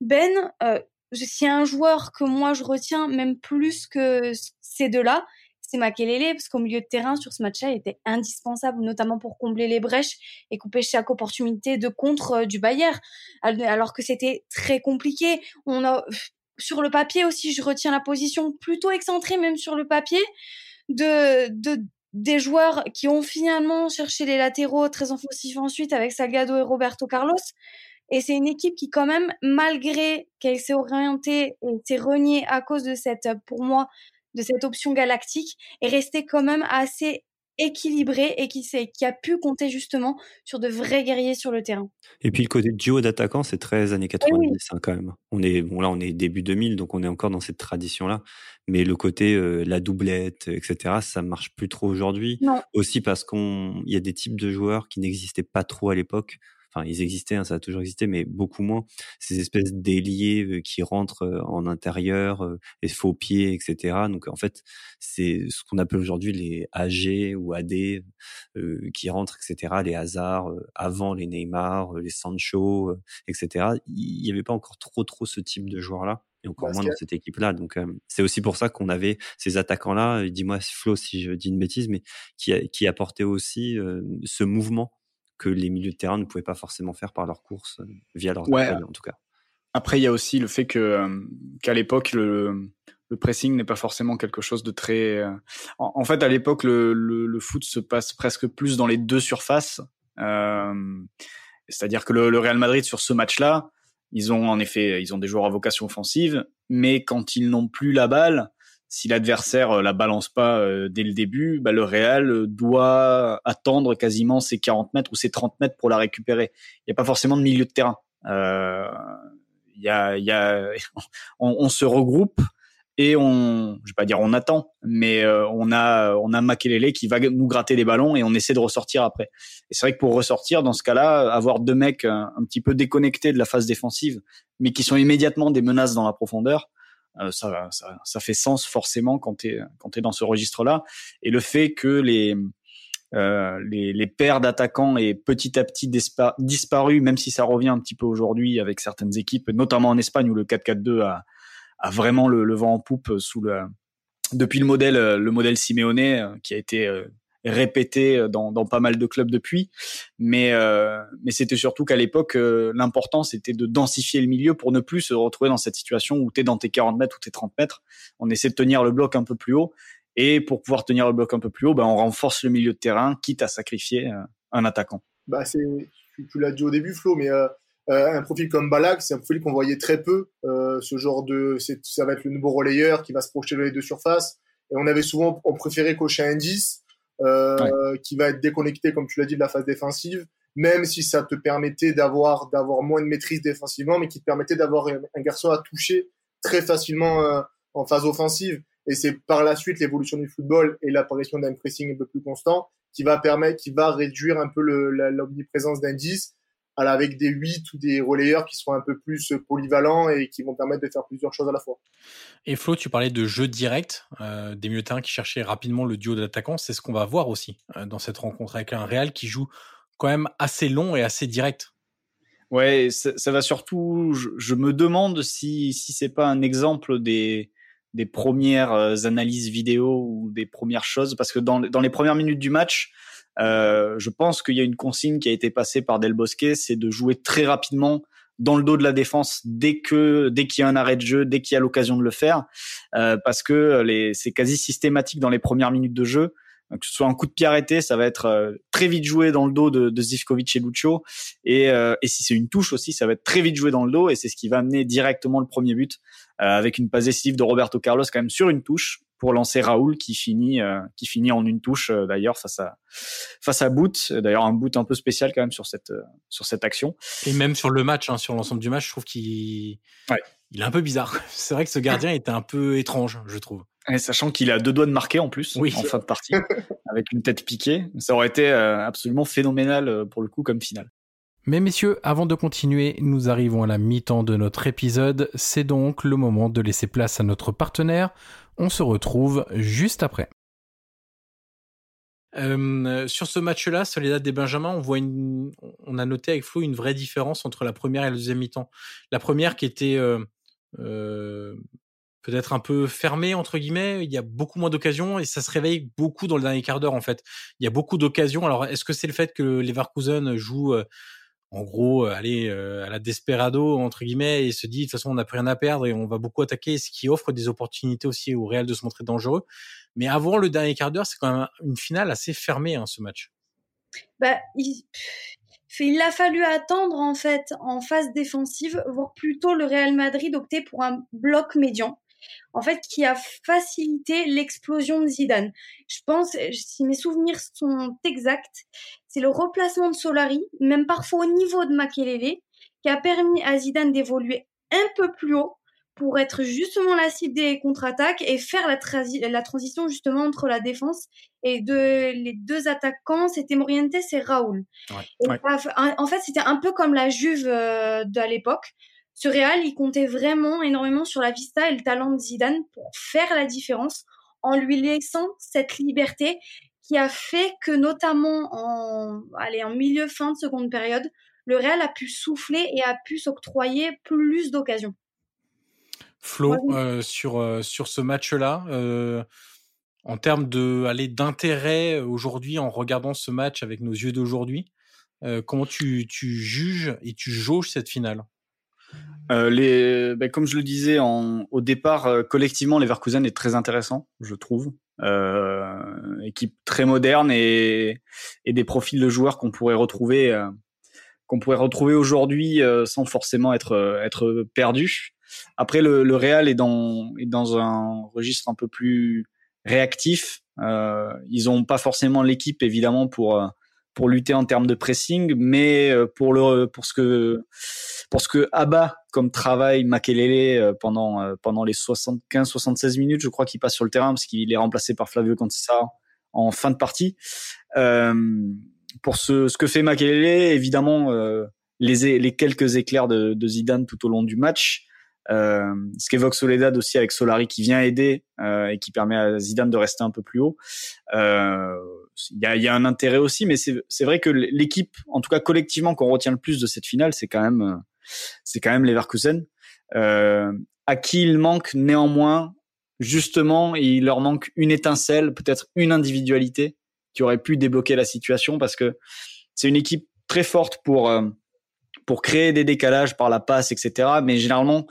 Ben, euh, s'il y un joueur que moi je retiens même plus que ces deux-là, c'est Makelele, parce qu'au milieu de terrain, sur ce match-là, il était indispensable, notamment pour combler les brèches et couper chaque opportunité de contre euh, du Bayern, alors que c'était très compliqué. On a, sur le papier aussi, je retiens la position plutôt excentrée, même sur le papier, de, de, des joueurs qui ont finalement cherché les latéraux très offensifs ensuite avec Salgado et Roberto Carlos. Et c'est une équipe qui, quand même, malgré qu'elle s'est orientée et s'est reniée à cause de cette, pour moi, de cette option galactique, est restée quand même assez équilibrée et qui, qui a pu compter justement sur de vrais guerriers sur le terrain. Et puis le côté duo d'attaquants, c'est très années 90 oui. hein, quand même. On est bon là, on est début 2000, donc on est encore dans cette tradition-là. Mais le côté euh, la doublette, etc., ça marche plus trop aujourd'hui. Aussi parce qu'on, il y a des types de joueurs qui n'existaient pas trop à l'époque enfin ils existaient, hein, ça a toujours existé, mais beaucoup moins. Ces espèces d'ailiers qui rentrent en intérieur, les faux pieds, etc. Donc en fait, c'est ce qu'on appelle aujourd'hui les AG ou AD euh, qui rentrent, etc. Les hasards avant les Neymar, les Sancho, etc. Il n'y avait pas encore trop trop ce type de joueurs là et encore Parce moins dans cette équipe-là. Donc, euh, c'est aussi pour ça qu'on avait ces attaquants-là. Dis-moi, Flo, si je dis une bêtise, mais qui, qui apportaient aussi euh, ce mouvement que les milieux de terrain ne pouvaient pas forcément faire par leur course, euh, via leur ouais. en tout cas. Après, il y a aussi le fait que euh, qu'à l'époque, le, le pressing n'est pas forcément quelque chose de très. Euh, en, en, fait, à l'époque, le, le, le, foot se passe presque plus dans les deux surfaces. Euh, C'est-à-dire que le, le, Real Madrid sur ce match-là, ils ont en effet, ils ont des joueurs à vocation offensive, mais quand ils n'ont plus la balle, si l'adversaire euh, la balance pas euh, dès le début, bah, le Real euh, doit attendre quasiment ses 40 mètres ou ses 30 mètres pour la récupérer. Il n'y a pas forcément de milieu de terrain. Euh, y a, y a, <laughs> on, se regroupe et on, je vais pas dire on attend, mais on a on a Makelele qui va nous gratter des ballons et on essaie de ressortir après. Et c'est vrai que pour ressortir dans ce cas-là, avoir deux mecs un, petit peu déconnectés de la phase défensive, mais qui sont immédiatement des menaces dans la profondeur, ça, ça, ça fait sens forcément quand tu es quand es dans ce registre-là. Et le fait que les euh, les, les paires d'attaquants est petit à petit disparu, même si ça revient un petit peu aujourd'hui avec certaines équipes, notamment en Espagne où le 4-4-2 a, a vraiment le, vent en poupe sous le depuis le modèle le modèle Simeone euh, qui a été euh, répété dans, dans, pas mal de clubs depuis. Mais, euh, mais c'était surtout qu'à l'époque, l'important, c'était de densifier le milieu pour ne plus se retrouver dans cette situation où tu es dans tes 40 mètres ou tes 30 mètres. On essaie de tenir le bloc un peu plus haut. Et pour pouvoir tenir le bloc un peu plus haut, ben, on renforce le milieu de terrain, quitte à sacrifier un attaquant. Bah, c'est, tu, l'as dit au début, Flo, mais euh, un profil comme Balak, c'est un profil qu'on voyait très peu. Euh, ce genre de, ça va être le nouveau relayeur qui va se projeter dans les deux surfaces. Et on avait souvent, on préférait cocher un 10 euh, qui va être déconnecté, comme tu l'as dit, de la phase défensive, même si ça te permettait d'avoir d'avoir moins de maîtrise défensivement, mais qui te permettait d'avoir un, garçon à toucher très facilement euh, en phase offensive. Et c'est par la suite l'évolution du football et l'apparition d'un pressing un peu plus constant qui va permettre, qui va réduire un peu l'omniprésence 10 avec des 8 ou des relayeurs qui seront un peu plus polyvalents et qui vont permettre de faire plusieurs choses à la fois. Et Flo, tu parlais de jeu direct, euh, des milieux qui cherchaient rapidement le duo d'attaquants. C'est ce qu'on va voir aussi euh, dans cette rencontre avec un Real qui joue quand même assez long et assez direct. Ouais, ça, va surtout. Je, me demande si si c'est pas un exemple des des premières euh, analyses vidéo ou des premières choses parce que dans dans les premières minutes du match, euh, je pense qu'il y a une consigne qui a été passée par Del Bosque, c'est de jouer très rapidement dans le dos de la défense dès que dès qu'il y a un arrêt de jeu, dès qu'il y a l'occasion de le faire, euh, parce que les, c'est quasi systématique dans les premières minutes de jeu. Que ce soit un coup de pied arrêté, ça va être euh, très vite joué dans le dos de, de Zivkovic et Lucho, et, euh, et si c'est une touche aussi, ça va être très vite joué dans le dos, et c'est ce qui va amener directement le premier but avec une passe décisive de Roberto Carlos quand même sur une touche pour lancer Raoul qui finit euh, qui finit en une touche euh, d'ailleurs face à face à Boot d'ailleurs un Boot un peu spécial quand même sur cette euh, sur cette action et même sur le match hein, sur l'ensemble du match je trouve qu'il ouais. il est un peu bizarre <laughs> c'est vrai que ce gardien était un peu étrange je trouve et sachant qu'il a deux doigts de marquer en plus oui. en fin de partie <laughs> avec une tête piquée ça aurait été absolument phénoménal pour le coup comme finale mais messieurs, avant de continuer, nous arrivons à la mi-temps de notre épisode. C'est donc le moment de laisser place à notre partenaire. On se retrouve juste après. Euh, sur ce match-là, Soledad des Benjamins, on on a noté avec Flo une vraie différence entre la première et la deuxième mi-temps. La première qui était euh, euh, peut-être un peu fermée entre guillemets, il y a beaucoup moins d'occasions et ça se réveille beaucoup dans le dernier quart d'heure en fait. Il y a beaucoup d'occasions. Alors est-ce que c'est le fait que Leverkusen joue en gros, euh, aller euh, à la desperado entre guillemets et se dit de toute façon on n'a plus rien à perdre et on va beaucoup attaquer, ce qui offre des opportunités aussi au Real de se montrer dangereux. Mais avant le dernier quart d'heure, c'est quand même une finale assez fermée hein, ce match. Bah, il... il a fallu attendre en fait en phase défensive, voire plutôt le Real Madrid opter pour un bloc médian en fait, qui a facilité l'explosion de Zidane. Je pense, si mes souvenirs sont exacts, c'est le replacement de Solari, même parfois au niveau de Makelele, qui a permis à Zidane d'évoluer un peu plus haut pour être justement la cible des contre-attaques et faire la, la, transition justement entre la défense et de, les deux attaquants, c'était Morientes et Raoul. En fait, c'était un peu comme la Juve euh, de l'époque ce Real, il comptait vraiment énormément sur la vista et le talent de Zidane pour faire la différence en lui laissant cette liberté qui a fait que notamment en, allez, en milieu fin de seconde période, le Real a pu souffler et a pu s'octroyer plus d'occasions. Flo, euh, sur, euh, sur ce match-là, euh, en termes d'intérêt aujourd'hui en regardant ce match avec nos yeux d'aujourd'hui, comment tu, tu juges et tu jauges cette finale? Euh, les, ben, comme je le disais en, au départ, euh, collectivement, Leverkusen est très intéressant, je trouve. Euh, équipe très moderne et, et des profils de joueurs qu'on pourrait retrouver, euh, qu'on pourrait retrouver aujourd'hui euh, sans forcément être être perdu. Après, le, le Real est dans est dans un registre un peu plus réactif. ils ont pas forcément l'équipe évidemment pour pour lutter en termes de pressing, mais pour le pour ce que pour ce que abat comme travail Makelele pendant pendant les 75 76 minutes, je crois qu'il passe sur le terrain parce qu'il est remplacé par Flavio Conceição en fin de partie. Euh, pour ce, ce que fait Makelele, évidemment, euh, les, les quelques éclairs de, de, Zidane tout au long du match. Euh, ce qu'évoque Soledad aussi avec Solari qui vient aider euh, et qui permet à Zidane de rester un peu plus haut. Euh, il y, a, y, a, un intérêt aussi, mais c'est vrai que l'équipe, en tout cas collectivement, qu'on retient le plus de cette finale, c'est quand même c'est quand même Leverkusen, euh, à qui il manque néanmoins justement il leur manque une étincelle, peut-être une individualité qui aurait pu débloquer la situation parce que c'est une équipe très forte pour euh, pour créer des décalages par la passe, etc. Mais généralement,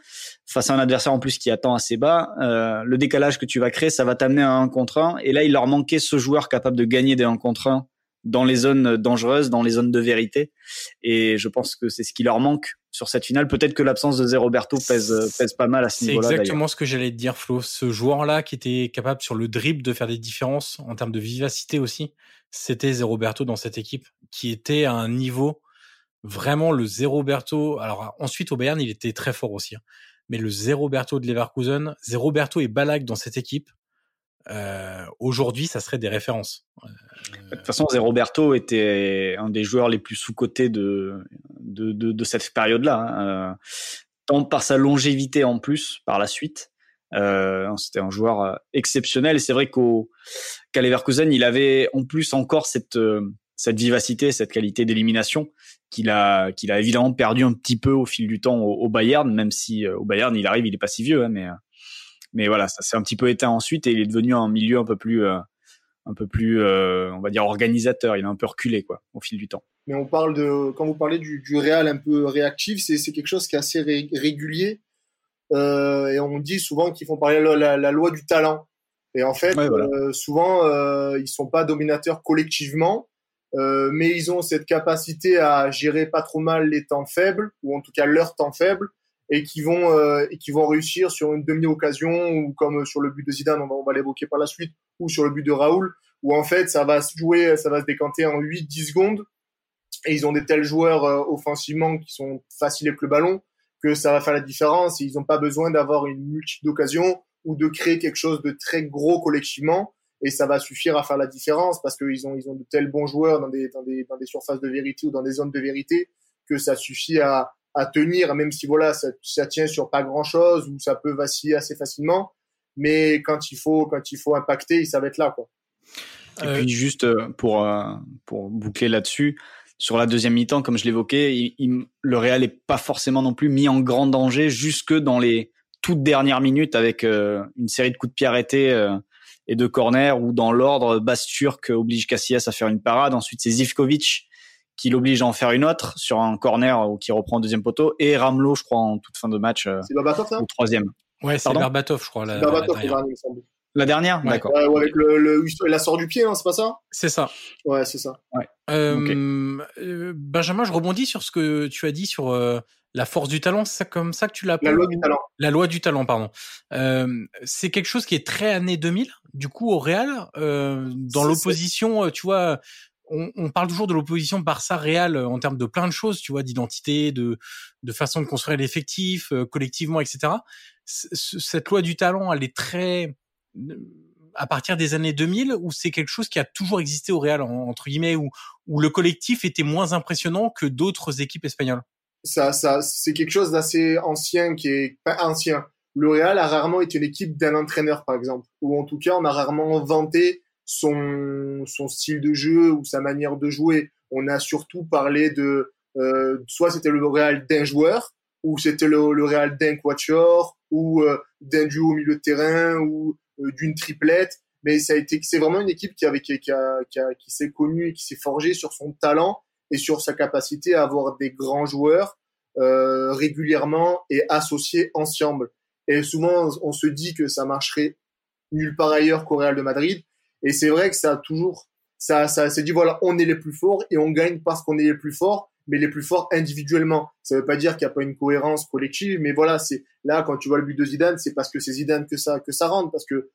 face à un adversaire en plus qui attend assez bas, euh, le décalage que tu vas créer, ça va t'amener à un contre un. Et là, il leur manquait ce joueur capable de gagner des 1 contre 1 dans les zones dangereuses, dans les zones de vérité. Et je pense que c'est ce qui leur manque sur cette finale. Peut-être que l'absence de Zé Roberto pèse, pèse pas mal à ce niveau-là. C'est exactement ce que j'allais te dire, Flo. Ce joueur-là qui était capable sur le dribble de faire des différences en termes de vivacité aussi, c'était Zé Roberto dans cette équipe qui était à un niveau vraiment le Zé Roberto. Alors ensuite au Bayern, il était très fort aussi. Hein. Mais le Zé Roberto de Leverkusen, Zé Roberto et Ballack dans cette équipe, euh, aujourd'hui, ça serait des références. De toute façon, Zé Roberto était un des joueurs les plus sous-cotés de, de, de, cette période-là, hein. Euh, tant par sa longévité en plus par la suite. Euh, C'était un joueur euh, exceptionnel. C'est vrai qu'au qu'à Leverkusen, il avait en plus encore cette cette vivacité, cette qualité d'élimination qu'il a qu'il a évidemment perdu un petit peu au fil du temps au, au Bayern, même si au Bayern il arrive, il est pas si vieux, hein, mais mais voilà, ça s'est un petit peu éteint ensuite et il est devenu un milieu un peu plus, euh, un peu plus, euh, on va dire organisateur. Il a un peu reculé quoi, au fil du temps. Mais on parle de, quand vous parlez du, du Real un peu réactif, c'est quelque chose qui est assez régulier. Euh, et on dit souvent qu'ils font parler la, la, loi du talent. Et en fait, euh, souvent, euh, ils sont pas dominateurs collectivement, euh, mais ils ont cette capacité à gérer pas trop mal les temps faibles, ou en tout cas leurs temps faibles, et qui vont euh, et qui vont réussir sur une demi-occasion ou comme sur le but de Zidane, on va, on va l'évoquer par la suite, ou sur le but de Raoul, où en fait ça va se jouer, ça va se décanter en 8-10 secondes, et ils ont des tels joueurs euh, offensivement qui sont faciles avec le ballon que ça va faire la différence. Et ils n'ont pas besoin d'avoir une multitude d'occasions ou de créer quelque chose de très gros collectivement. Et ça va suffire à faire la différence parce qu'ils ont, ils ont de tels bons joueurs dans des, dans des, dans des surfaces de vérité ou dans des zones de vérité que ça suffit à, à tenir, même si voilà, ça, ça tient sur pas grand chose ou ça peut vaciller assez facilement. Mais quand il faut, quand il faut impacter, ça va être là, quoi. Et puis juste euh, pour euh, pour boucler là-dessus, sur la deuxième mi-temps, comme je l'évoquais, le Real est pas forcément non plus mis en grand danger jusque dans les toutes dernières minutes avec euh, une série de coups de pied arrêtés et de corner ou dans l'ordre, Basturk oblige Casillas à faire une parade. Ensuite, c'est Zivkovic qui l'oblige à en faire une autre sur un corner ou qui reprend le deuxième poteau et Ramelot, je crois, en toute fin de match. c'est Babatov, ça? Au troisième. Ouais, c'est Barbatov, je crois. La, Barbatov, la dernière. La dernière? Ouais. D'accord. Ouais, ou avec le, le, la sort du pied, hein, c'est pas ça? C'est ça. Ouais, c'est ça. Euh, euh, Benjamin, je rebondis sur ce que tu as dit sur euh, la force du talent. C'est comme ça que tu La l'appelles loi du talent. La loi du talent, pardon. Euh, c'est quelque chose qui est très année 2000. Du coup, au Real, euh, dans l'opposition, euh, tu vois, on, on parle toujours de l'opposition Barça-Real euh, en termes de plein de choses, tu vois, d'identité, de, de façon de construire l'effectif, euh, collectivement, etc. C- cette loi du talent, elle est très euh, à partir des années 2000 ou c'est quelque chose qui a toujours existé au Real en- entre guillemets où où le collectif était moins impressionnant que d'autres équipes espagnoles? Ça, ça, c'est quelque chose d'assez ancien qui est pas ancien. Le Real a rarement été une équipe d'un entraîneur, par exemple, ou en tout cas, on a rarement vanté son, son style de jeu ou sa manière de jouer. On a surtout parlé de, euh, soit c'était le Real d'un joueur, ou c'était le, Real d'un quatuor, ou euh, d'un duo au milieu de terrain, ou euh, d'une triplette. Mais ça a été, c'est vraiment une équipe qui avait, qui, qui, qui s'est connue et qui s'est forgée sur son talent et sur sa capacité à avoir des grands joueurs euh, régulièrement et associés ensemble. Et souvent, on se dit que ça marcherait nulle part ailleurs qu'au Real de Madrid. Et c'est vrai que ça a toujours, ça, ça s'est dit voilà, on est les plus forts et on gagne parce qu'on est les plus forts, mais les plus forts individuellement. Ça veut pas dire qu'il n'y a pas une cohérence collective, mais voilà, c'est là quand tu vois le but de Zidane, c'est parce que c'est Zidane que ça que ça rentre, parce que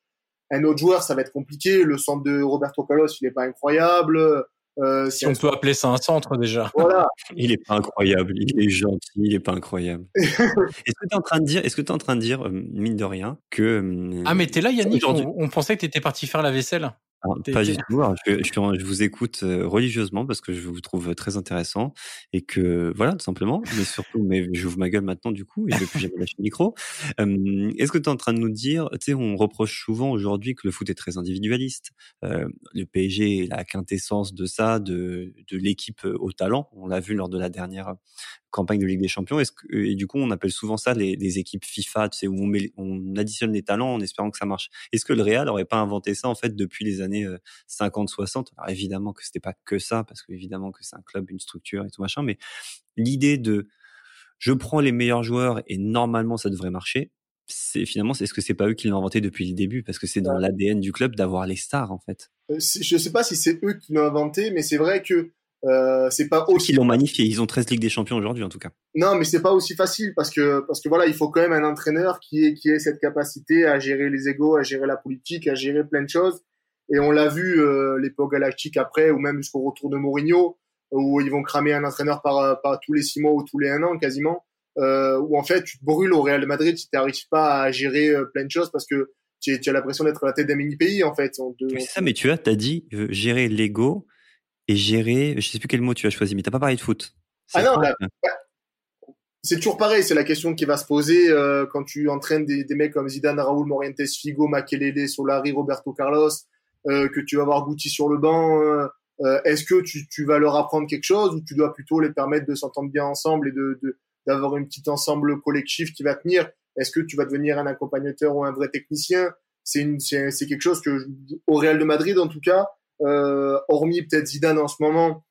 un autre joueur, ça va être compliqué. Le centre de Roberto Carlos, il est pas incroyable. Euh, si on peut appeler ça un centre déjà. Voilà. <laughs> Il est pas incroyable, il est gentil, il est pas incroyable. <laughs> est-ce que tu es en train de dire, est-ce que tu es en train de dire, mine de rien, que ah mais t'es là Yannick, on, on, pensait que t'étais parti faire la vaisselle pas du <laughs> tout. je, je, vous écoute euh, religieusement parce que je vous trouve très intéressant et que voilà, tout simplement. Mais surtout, mais j'ouvre ma gueule maintenant du coup et je vais plus jamais lâcher le micro. Est-ce que tu es en train de nous dire, tu sais, on reproche souvent aujourd'hui que le foot est très individualiste. Euh, le PSG est la quintessence de ça, de, de l'équipe au talent. On l'a vu lors de la dernière campagne de Ligue des Champions. Est-ce que, et du coup, on appelle souvent ça les, les équipes FIFA, tu sais, où on, met, on additionne les talents en espérant que ça marche. Est-ce que le Real aurait pas inventé ça en fait depuis les années 50-60 euh, Alors évidemment que c'était pas que ça, parce que évidemment que c'est un club, une structure et tout machin, mais l'idée de je prends les meilleurs joueurs et normalement ça devrait marcher. C'est finalement, est-ce que c'est pas eux qui l'ont inventé depuis le début? Parce que c'est dans l'ADN du club d'avoir les stars en fait. Euh, je sais pas si c'est eux qui l'ont inventé, mais c'est vrai que euh, c'est pas aussi. Ils l'ont magnifié. Ils ont 13 Ligues des Champions aujourd'hui, en tout cas. Non, mais c'est pas aussi facile parce que, parce que voilà, il faut quand même un entraîneur qui ait, qui ait cette capacité à gérer les égaux, à gérer la politique, à gérer plein de choses. Et on l'a vu, euh, l'époque galactique après, ou même jusqu'au retour de Mourinho, où ils vont cramer un entraîneur par, par tous les six mois ou tous les un an, quasiment. Euh, où en fait, tu te brûles au Real de Madrid si tu n'arrives pas à gérer euh, plein de choses parce que tu, tu as l'impression d'être à la tête d'un mini-pays, en fait. C'est ça, mais tu as, t'as dit, gérer l'ego, et gérer, je sais plus quel mot tu as choisi, mais t'as pas parlé de foot. Ah non, bah, c'est toujours pareil, c'est la question qui va se poser euh, quand tu entraînes des, des, mecs comme Zidane, Raúl, Morientes, Figo, Makelele, Solari, Roberto Carlos, euh, que tu vas avoir Guti sur le banc. Euh, Est-ce que tu, tu, vas leur apprendre quelque chose ou tu dois plutôt les permettre de s'entendre bien ensemble et de d'avoir une petite ensemble collectif qui va tenir? Est-ce que tu vas devenir un accompagnateur ou un vrai technicien? C'est c'est quelque chose que au Real de Madrid en tout cas, hormis peut-être Zidane en ce moment,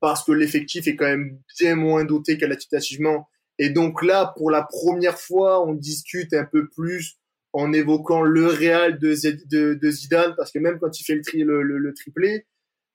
parce que l'effectif est quand même bien moins doté qualitativement. Et donc là, pour la première fois, on discute un peu plus en évoquant le Real de, Zidane, parce que même quand il fait le, tri, le, le, triplé,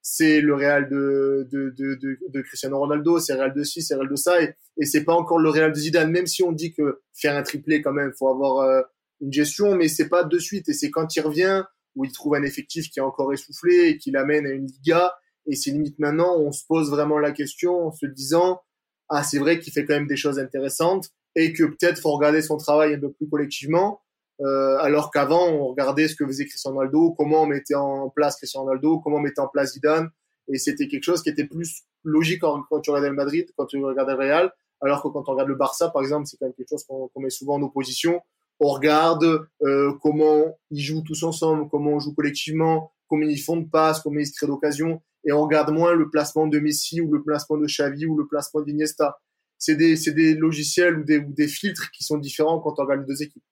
c'est le Real de, Cristiano Ronaldo, c'est le Real de ci, c'est le Real de ça, et, et c'est pas encore le Real de Zidane, même si on dit que faire un triplé quand même, faut avoir euh, une gestion, mais c'est pas de suite, et c'est quand il revient, où il trouve un effectif qui est encore essoufflé et qui l'amène à une Liga. Et c'est limite maintenant, on se pose vraiment la question en se disant, ah, c'est vrai qu'il fait quand même des choses intéressantes et que peut-être faut regarder son travail un peu plus collectivement. Euh, alors qu'avant, on regardait ce que faisait Cristiano Ronaldo, comment on mettait en place Cristiano Ronaldo, comment on mettait en place Zidane. Et c'était quelque chose qui était plus logique quand, tu regardais le Madrid, quand tu regardais le Real. Alors que quand on regarde le Barça, par exemple, c'est quand même quelque chose qu'on met souvent en opposition on regarde euh, comment ils jouent tous ensemble, comment on joue collectivement, combien ils font de passes, combien ils se créent d'occasions, et on regarde moins le placement de Messi ou le placement de Xavi ou le placement d'Iniesta. C'est des, des logiciels ou des, des filtres qui sont différents quand on regarde les deux équipes.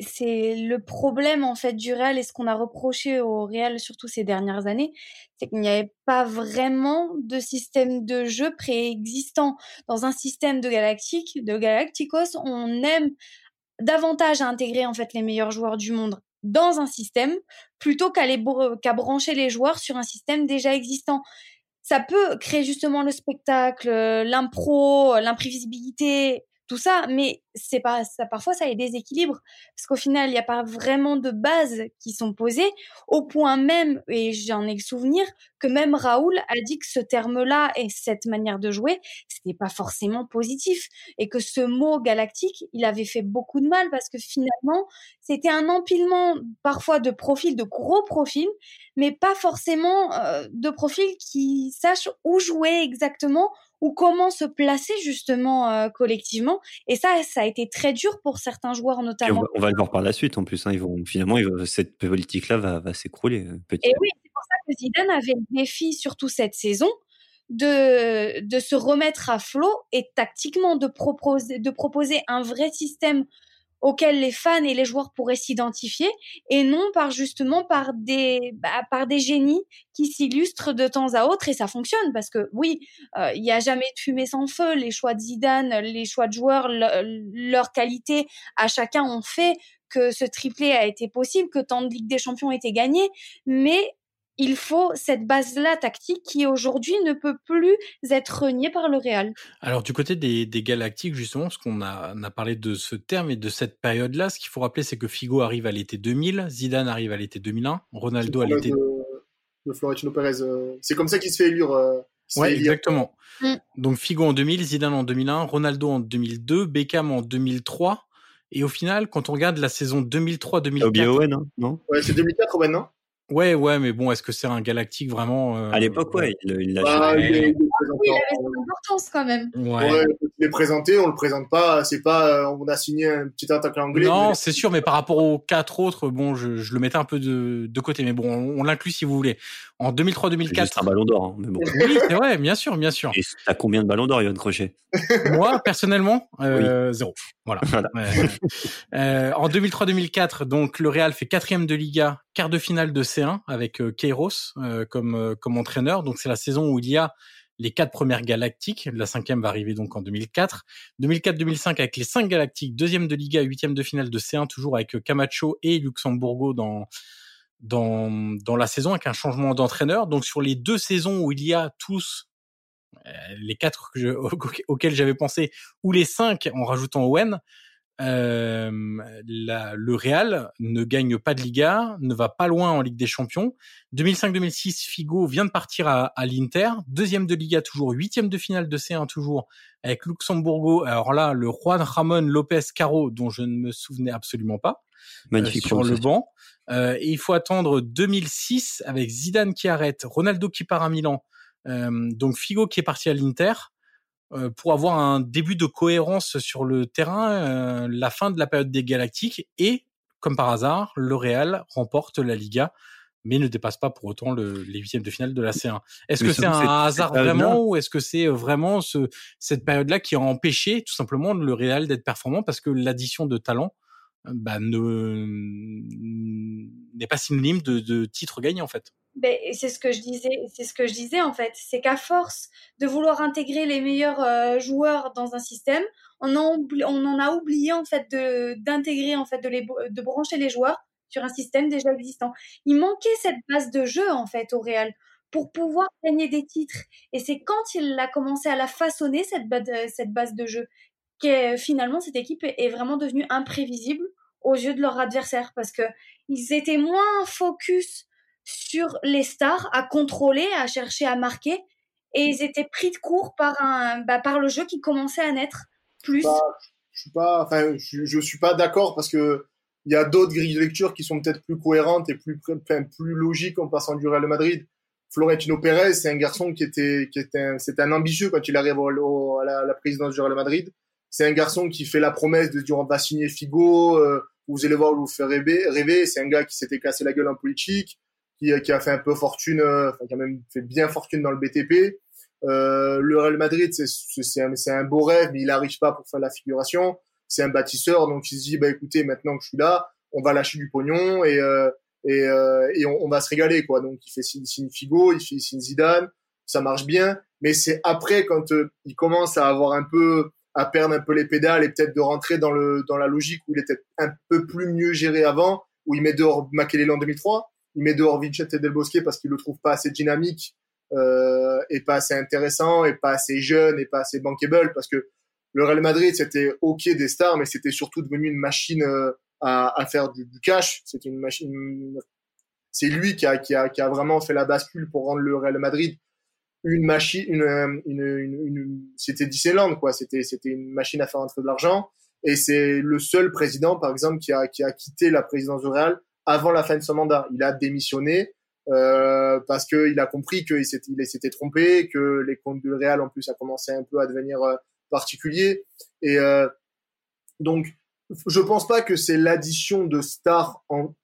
C'est le problème en fait du Real et ce qu'on a reproché au Real surtout ces dernières années, c'est qu'il n'y avait pas vraiment de système de jeu préexistant. Dans un système de Galactique, de Galacticos, on aime davantage à intégrer en fait les meilleurs joueurs du monde dans un système plutôt qu'à brancher les joueurs sur un système déjà existant. Ça peut créer justement le spectacle, euh, l'impro, l'imprévisibilité, tout ça, mais c'est pas ça. Parfois, ça est déséquilibre parce qu'au final, il n'y a pas vraiment de bases qui sont posées au point même, et j'en ai le souvenir que même Raoul a dit que ce terme-là et cette manière de jouer, c'était pas forcément positif et que ce mot galactique, il avait fait beaucoup de mal parce que finalement, c'était un empilement parfois de profils, de gros profils, mais pas forcément euh, de profils qui sachent où jouer exactement ou comment se placer justement euh, collectivement. Et ça, ça a été très dur pour certains joueurs notamment. On va, le voir par la suite en plus. Hein, ils vont finalement cette politique-là va, va s'écrouler. Euh. Et oui, c'est pour ça que Zidane avait le défi surtout cette saison de, de se remettre à flot et tactiquement de proposer, de proposer un vrai système auxquels les fans et les joueurs pourraient s'identifier et non par justement par des bah, par des génies qui s'illustrent de temps à autre et ça fonctionne parce que oui euh, il n'y a jamais de fumée sans feu les choix de Zidane les choix de joueurs leur qualité à chacun ont fait que ce triplé a été possible que tant de Ligue des Champions étaient gagnés mais il faut cette base-là tactique qui aujourd'hui ne peut plus être reniée par le Real. Alors du côté des, Galactiques, justement, parce qu'on a, a, parlé de ce terme et de cette période-là, ce qu'il faut rappeler, c'est que Figo arrive à l'été 2000, Zidane arrive à l'été 2001, Ronaldo à l'été... de Florentino Pérez. C'est comme ça qu'il se fait élire. ouais, exactement. Mm. Donc Figo en 2000, Zidane en 2001, Ronaldo en 2002, Beckham en 2003. Et au final, quand on regarde la saison 2003-2004. Owen, hein, non? Ouais, c'est 2004, Owen, non? Ouais, ouais, mais bon, est-ce que c'est un galactique vraiment euh... À l'époque, ouais, il l'a bah, il, il, il, avait son importance quand même. Ouais. ouais il est présenté, on le présente pas. C'est pas, euh, on a signé un petit attaquant anglais. Non, mais... c'est sûr, mais par rapport aux quatre autres, bon, je, je le mettais un peu de, de côté, mais bon, on, on l'inclus si vous voulez. En 2003-2004. C'est un ballon d'or, hein, mais bon. Oui, c'est vrai, bien sûr, bien sûr. Et t'as combien de ballons d'or, Yann Crochet? Moi, personnellement, euh, oui. zéro. Voilà. voilà. euh, en 2003-2004, donc le Real fait quatrième de Liga, quart de finale de C1 avec euh, Keiros euh, comme euh, comme entraîneur. Donc c'est la saison où il y a les quatre premières galactiques. La cinquième va arriver donc en 2004. 2004-2005 avec les cinq galactiques, deuxième de Liga, huitième de finale de C1 toujours avec Camacho et Luxembourgo dans dans dans la saison avec un changement d'entraîneur. Donc sur les deux saisons où il y a tous les quatre que je, auxquels j'avais pensé ou les cinq en rajoutant Owen, euh, la, le Real ne gagne pas de Liga, ne va pas loin en Ligue des Champions. 2005-2006, Figo vient de partir à, à l'Inter, deuxième de Liga toujours, huitième de finale de C1 toujours, avec Luxembourgo. Alors là, le Juan Ramon Lopez Caro, dont je ne me souvenais absolument pas, Magnifique euh, sur le banc. Euh, et il faut attendre 2006 avec Zidane qui arrête, Ronaldo qui part à Milan, euh, donc Figo qui est parti à l'Inter. Euh, pour avoir un début de cohérence sur le terrain, euh, la fin de la période des Galactiques et, comme par hasard, le Real remporte la Liga mais ne dépasse pas pour autant le, les huitièmes de finale de la C1. Est-ce que c'est un hasard vraiment ou est-ce que c'est vraiment ce, cette période-là qui a empêché tout simplement le Real d'être performant parce que l'addition de talent bah, ne n'est pas synonyme de, de titre gagné en fait? Ben, c'est ce que je disais, c'est ce que je disais en fait, c'est qu'à force de vouloir intégrer les meilleurs euh, joueurs dans un système, on en, on en a oublié en fait de d'intégrer en fait de les de brancher les joueurs sur un système déjà existant. Il manquait cette base de jeu en fait au Real pour pouvoir gagner des titres. Et c'est quand il a commencé à la façonner cette base, cette base de jeu que finalement cette équipe est vraiment devenue imprévisible aux yeux de leurs adversaires parce que ils étaient moins focus sur les stars à contrôler, à chercher à marquer. Et ils étaient pris de court par, un, bah, par le jeu qui commençait à naître plus. Je suis pas, je, suis pas d'accord parce que il y a d'autres grilles de lecture qui sont peut-être plus cohérentes et plus, plus logiques en passant du Real Madrid. Florentino Pérez, c'est un garçon qui était, qui était, c'est un ambitieux quand il arrive à la, la, présidence du Real Madrid. C'est un garçon qui fait la promesse de dire on va signer Figo, euh, vous allez voir, vous faire rêver. rêver. C'est un gars qui s'était cassé la gueule en politique, qui, qui, a fait un peu fortune, euh, enfin, qui a même fait bien fortune dans le BTP. Euh, le Real Madrid, c'est un, un, beau rêve, mais il n'arrive pas pour faire la figuration. C'est un bâtisseur, donc il se dit, bah écoutez, maintenant que je suis là, on va lâcher du pognon et euh, et, euh, et on, on, va se régaler quoi. Donc il fait signe, signe Figo, il fait signe Zidane, ça marche bien. Mais c'est après quand euh, il commence à avoir un peu à perdre un peu les pédales et peut-être de rentrer dans le dans la logique où il était un peu plus mieux géré avant, où il met dehors Makelele en 2003 il met dehors Vincent Del Bosque parce qu'il le trouve pas assez dynamique euh, et pas assez intéressant et pas assez jeune et pas assez bankable parce que le Real Madrid c'était ok des stars mais c'était surtout devenu une machine euh, à, à, faire du, du cash. C'était une machine c'est lui qui a, qui a, qui a vraiment fait la bascule pour rendre le Real Madrid une machine une, une, une, une c'était Disneyland quoi. C'était c'était une machine à faire entrer de l'argent. Et c'est le seul président par exemple qui a qui a quitté la présidence du Real avant la fin de son mandat. Il a démissionné euh, parce qu'il a compris qu'il s'était trompé, que les comptes du Real en plus a commencé un peu à devenir euh, particulier. Et euh, donc, je pense pas que c'est l'addition de stars, en,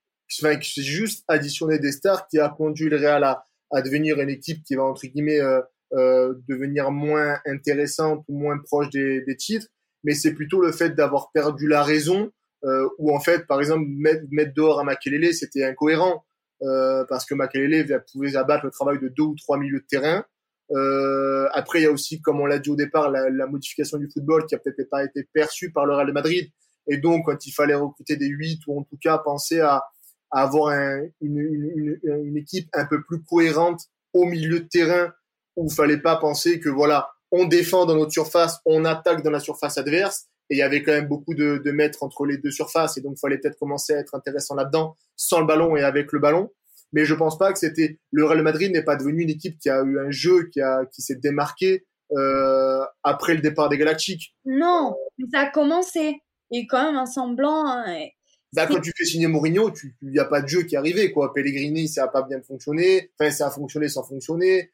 enfin, c'est juste additionner des stars qui a conduit le Real à, à devenir une équipe qui va entre guillemets euh, euh, devenir moins intéressante ou moins proche des, des titres, mais c'est plutôt le fait d'avoir perdu la raison euh, où en fait, par exemple, mettre, mettre dehors à Makelele, c'était incohérent euh, parce que Makelele pouvait abattre le travail de deux ou trois milieux de terrain. Euh, après, il y a aussi, comme on l'a dit au départ, la, la, modification du football qui a peut-être pas été perçue par le Real Madrid. Et donc, quand il fallait recruter des huit ou en tout cas penser à, à avoir un, une, une, une, équipe un peu plus cohérente au milieu de terrain, où il fallait pas penser que voilà, on défend dans notre surface, on attaque dans la surface adverse, et il y avait quand même beaucoup de, de mètres entre les deux surfaces et donc il fallait peut-être commencer à être intéressant là-dedans sans le ballon et avec le ballon mais je pense pas que c'était le Real Madrid n'est pas devenu une équipe qui a eu un jeu qui a qui s'est démarqué euh, après le départ des Galactiques. Non, mais ça a commencé. Et quand même un semblant. hein, Bah, quand tu fais signer Mourinho, il n'y a pas de jeu qui est arrivé. Quoi. Pellegrini, ça a pas bien fonctionné. Enfin, ça a fonctionné sans fonctionner.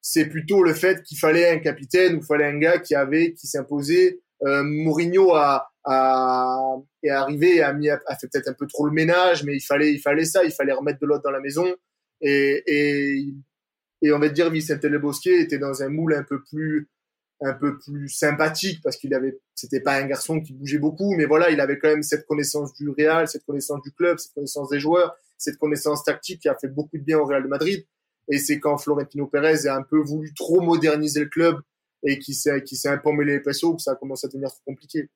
C'est plutôt le fait qu'il fallait un capitaine ou fallait un gars qui avait, qui s'imposait. Euh, Mourinho a, a, est arrivé a, mis, a fait peut-être un peu trop le ménage, mais il fallait, il fallait ça. Il fallait remettre de l'autre dans la maison. Et, et, et on va dire, Vicente Le Bosquet était dans un moule un peu plus, un peu plus sympathique parce qu'il avait, c'était pas un garçon qui bougeait beaucoup, mais voilà, il avait quand même cette connaissance du Real, cette connaissance du club, cette connaissance des joueurs, cette connaissance tactique qui a fait beaucoup de bien au Real de Madrid. Et c'est quand Florentino Pérez a un peu voulu trop moderniser le club et qui s'est, qui s'est un peu emmêlé les pinceaux que ça a commencé à devenir trop compliqué.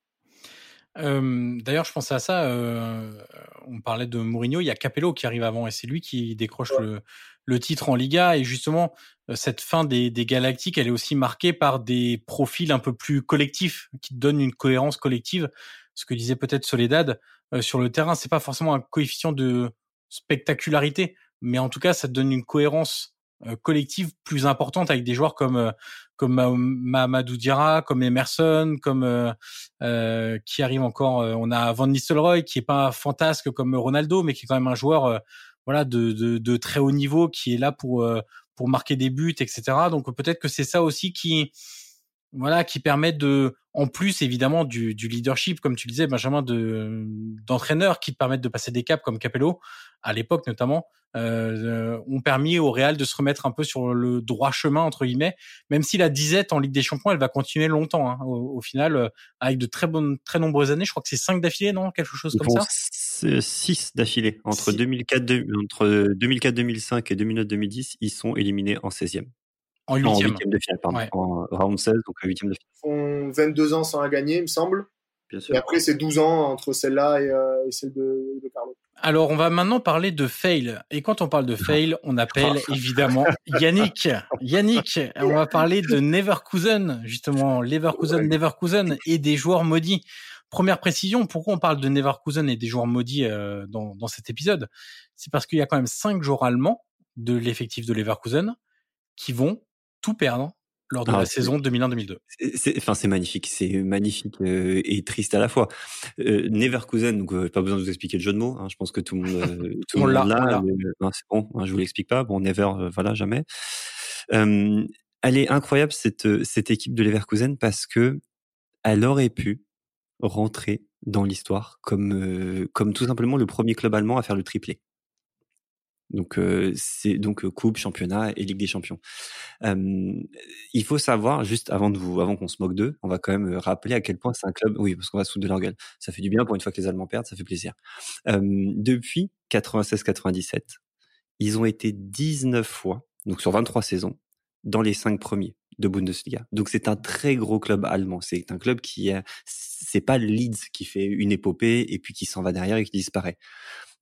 Euh, D'ailleurs, je pensais à ça. Euh, on parlait de Mourinho. Il y a Capello qui arrive avant et c'est lui qui décroche ouais. le, le, titre en Liga. Et justement, euh, cette fin des, des, Galactiques, elle est aussi marquée par des profils un peu plus collectifs qui donnent une cohérence collective. Ce que disait peut-être Soledad euh, sur le terrain, c'est pas forcément un coefficient de spectacularité, mais en tout cas, ça donne une cohérence collective plus importante avec des joueurs comme comme Mamadou Diarra, comme Emerson, comme euh, euh, qui arrive encore. Euh, on a Van Nistelrooy qui est pas fantasque comme Ronaldo, mais qui est quand même un joueur euh, voilà de, de, de, très haut niveau qui est là pour pour marquer des buts, etc. Donc peut-être que c'est ça aussi qui voilà qui permet de en plus évidemment du, du leadership comme tu le disais Benjamin de d'entraîneurs qui te permettent de passer des caps comme Capello à l'époque notamment euh, ont permis au Real de se remettre un peu sur le droit chemin entre guillemets même si la disette en Ligue des Champions elle va continuer longtemps hein, au, au, final euh, avec de très bonnes très nombreuses années je crois que c'est cinq d'affilée non quelque chose comme ça. six d'affilée. Entre 2004 entre 2004 2005 et 2009 2010 ils sont éliminés en 16e en huitième. de finale, pardon. Ouais. En round 16, donc en huitième de finale. Ils font 22 ans sans la gagner, il me semble. Bien sûr. Et après, c'est 12 ans entre celle-là et, euh, et, celle de, de Carlo. Alors, on va maintenant parler de fail. Et quand on parle de fail, on appelle <laughs> évidemment Yannick. Yannick, on va parler de Neverkusen, justement. Leverkusen, ouais. Neverkusen et des joueurs maudits. Première précision, pourquoi on parle de Neverkusen et des joueurs maudits euh, dans, dans cet épisode? C'est parce qu'il y a quand même cinq joueurs allemands de l'effectif de Leverkusen qui vont tout perdre lors de ah, la saison 2001-2002. C'est, enfin, c'est magnifique, c'est magnifique euh, et triste à la fois. Euh, Neverkusen, donc euh, pas besoin de vous expliquer le jeu de mots. Hein, je pense que tout le monde, <laughs> tout on le monde l'a. Non, c'est bon, hein, je vous l'explique pas. Bon, Never, voilà, jamais. elle est incroyable cette cette équipe de Leverkusen parce que elle aurait pu rentrer dans l'histoire comme comme tout simplement le premier club allemand à faire le triplé. Donc euh, c'est donc coupe, championnat et Ligue des Champions. Euh, il faut savoir juste avant de vous, avant qu'on se moque d'eux, on va quand même rappeler à quel point c'est un club. Oui, parce qu'on va se foutre de leur gueule. Ça fait du bien pour une fois que les Allemands perdent, ça fait plaisir. Euh, depuis 96-97, ils ont été 19 fois, donc sur 23 saisons, dans les 5 premiers de Bundesliga. Donc c'est un très gros club allemand. C'est un club qui est, c'est pas Leeds qui fait une épopée et puis qui s'en va derrière et qui disparaît.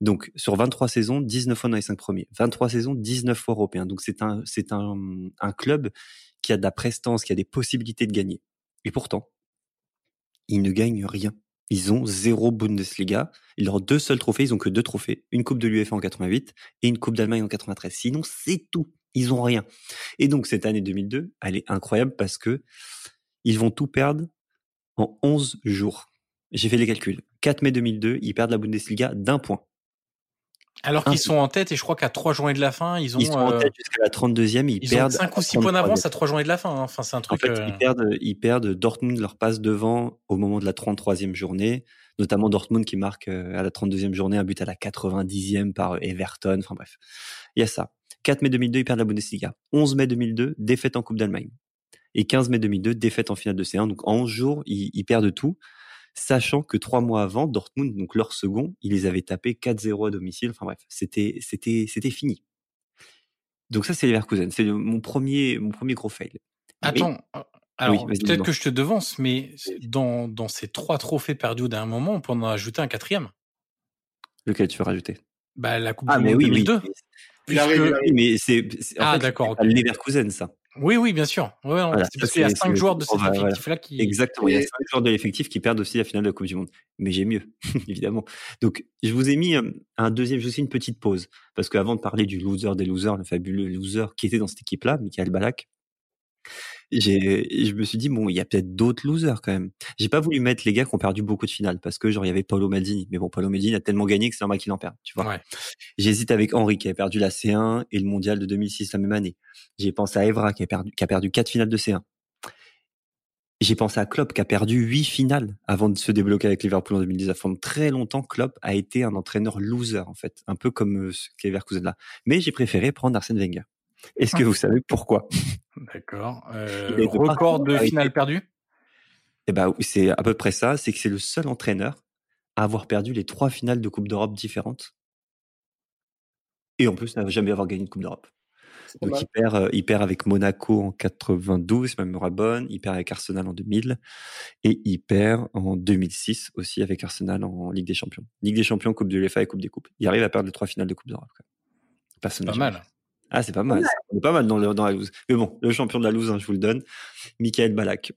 Donc, sur 23 saisons, 19 fois dans les 5 premiers. 23 saisons, 19 fois européens. Donc, c'est un, c'est un, un club qui a de la prestance, qui a des possibilités de gagner. Et pourtant, ils ne gagnent rien. Ils ont zéro Bundesliga. Leurs deux seuls trophées, ils ont que deux trophées. Une Coupe de l'UEFA en 88 et une Coupe d'Allemagne en 93. Sinon, c'est tout. Ils ont rien. Et donc, cette année 2002, elle est incroyable parce que ils vont tout perdre en 11 jours. J'ai fait les calculs. 4 mai 2002, ils perdent la Bundesliga d'un point. Alors qu'ils sont en tête et je crois qu'à trois journées de la fin, ils ont. Ils sont en tête jusqu'à la 32e, ils, ils perdent. Ont 5 ou 6 points d'avance à trois journées de la fin. Hein. Enfin, c'est un truc. En fait, euh... ils perdent, ils perdent. Dortmund leur passe devant au moment de la 33e journée, notamment Dortmund qui marque à la 32e journée un but à la 90e par Everton. Enfin bref, il y a ça. 4 mai 2002, ils perdent la Bundesliga. 11 mai 2002, défaite en Coupe d'Allemagne. Et 15 mai 2002, défaite en finale de C1. Donc en 11 jours, ils, ils perdent tout sachant que trois mois avant, Dortmund, donc leur second, ils les avaient tapés 4-0 à domicile. Enfin bref, c'était c'était c'était fini. Donc ça, c'est Leverkusen. C'est mon premier mon premier gros fail. Attends. Mais... Alors, oui, peut-être que je te devance, mais dans, dans ces trois trophées perdus d'un moment, on peut en ajouter un quatrième. Lequel tu veux rajouter? Bah, La Coupe ah, du mais Monde oui, 2002. Oui. Puisque... Oui, mais c'est ah, fait, d'accord. Okay. Leverkusen, ça. Oui, oui, bien sûr. Ouais, Voilà, parce qu'il y a cinq joueurs de cet effectif-là qui. Exactement. Il y a cinq joueurs de l'effectif qui perdent aussi la finale de la Coupe du Monde. Mais j'ai mieux, <laughs> évidemment. Donc, je vous ai mis euh, un deuxième, je vous ai une petite pause. Parce qu'avant de parler du loser des losers, le fabuleux loser qui était dans cette équipe-là, Michael Balak, je me suis dit, bon, il y a peut-être d'autres losers quand même. J'ai pas voulu mettre les gars qui ont perdu beaucoup de finales parce que, genre, il y avait Paolo Maldini. Mais bon, Paolo Maldini a tellement gagné que c'est normal qu'il en perde, tu vois. Ouais. J'hésite avec Henri qui a perdu la C1 et le mondial de 2006 la même année. J'ai pensé à Evra qui a perdu, qui a perdu quatre finales de C1. J'ai pensé à Klopp qui a perdu huit finales avant de se débloquer avec Liverpool en 2019. Pendant très longtemps, Klopp a été un entraîneur loser en fait, un peu comme euh, ce Leverkusen là. Mais j'ai préféré prendre Arsène Wenger. Est-ce que vous savez pourquoi? D'accord. Euh, record de finale perdue Eh ben, c'est à peu près ça. C'est que c'est le seul entraîneur à avoir perdu les trois finales de Coupe d'Europe différentes. Et en plus, n'a jamais avoir gagné une Coupe d'Europe. Donc mal. il perd, euh, il perd avec Monaco en 92, si ma mémoire est bonne. Il perd avec Arsenal en 2000 et il perd en 2006 aussi avec Arsenal en Ligue des Champions. Ligue des Champions, Coupe de l'UEFA et Coupe des Coupes. Il arrive à perdre les trois finales de Coupe d'Europe. même. Pas mal. Ah, c'est pas mal. ça. On est pas mal dans, le- dans la loose. Mais bon, le champion de la loose, hein, je vous le donne, Michael Balak.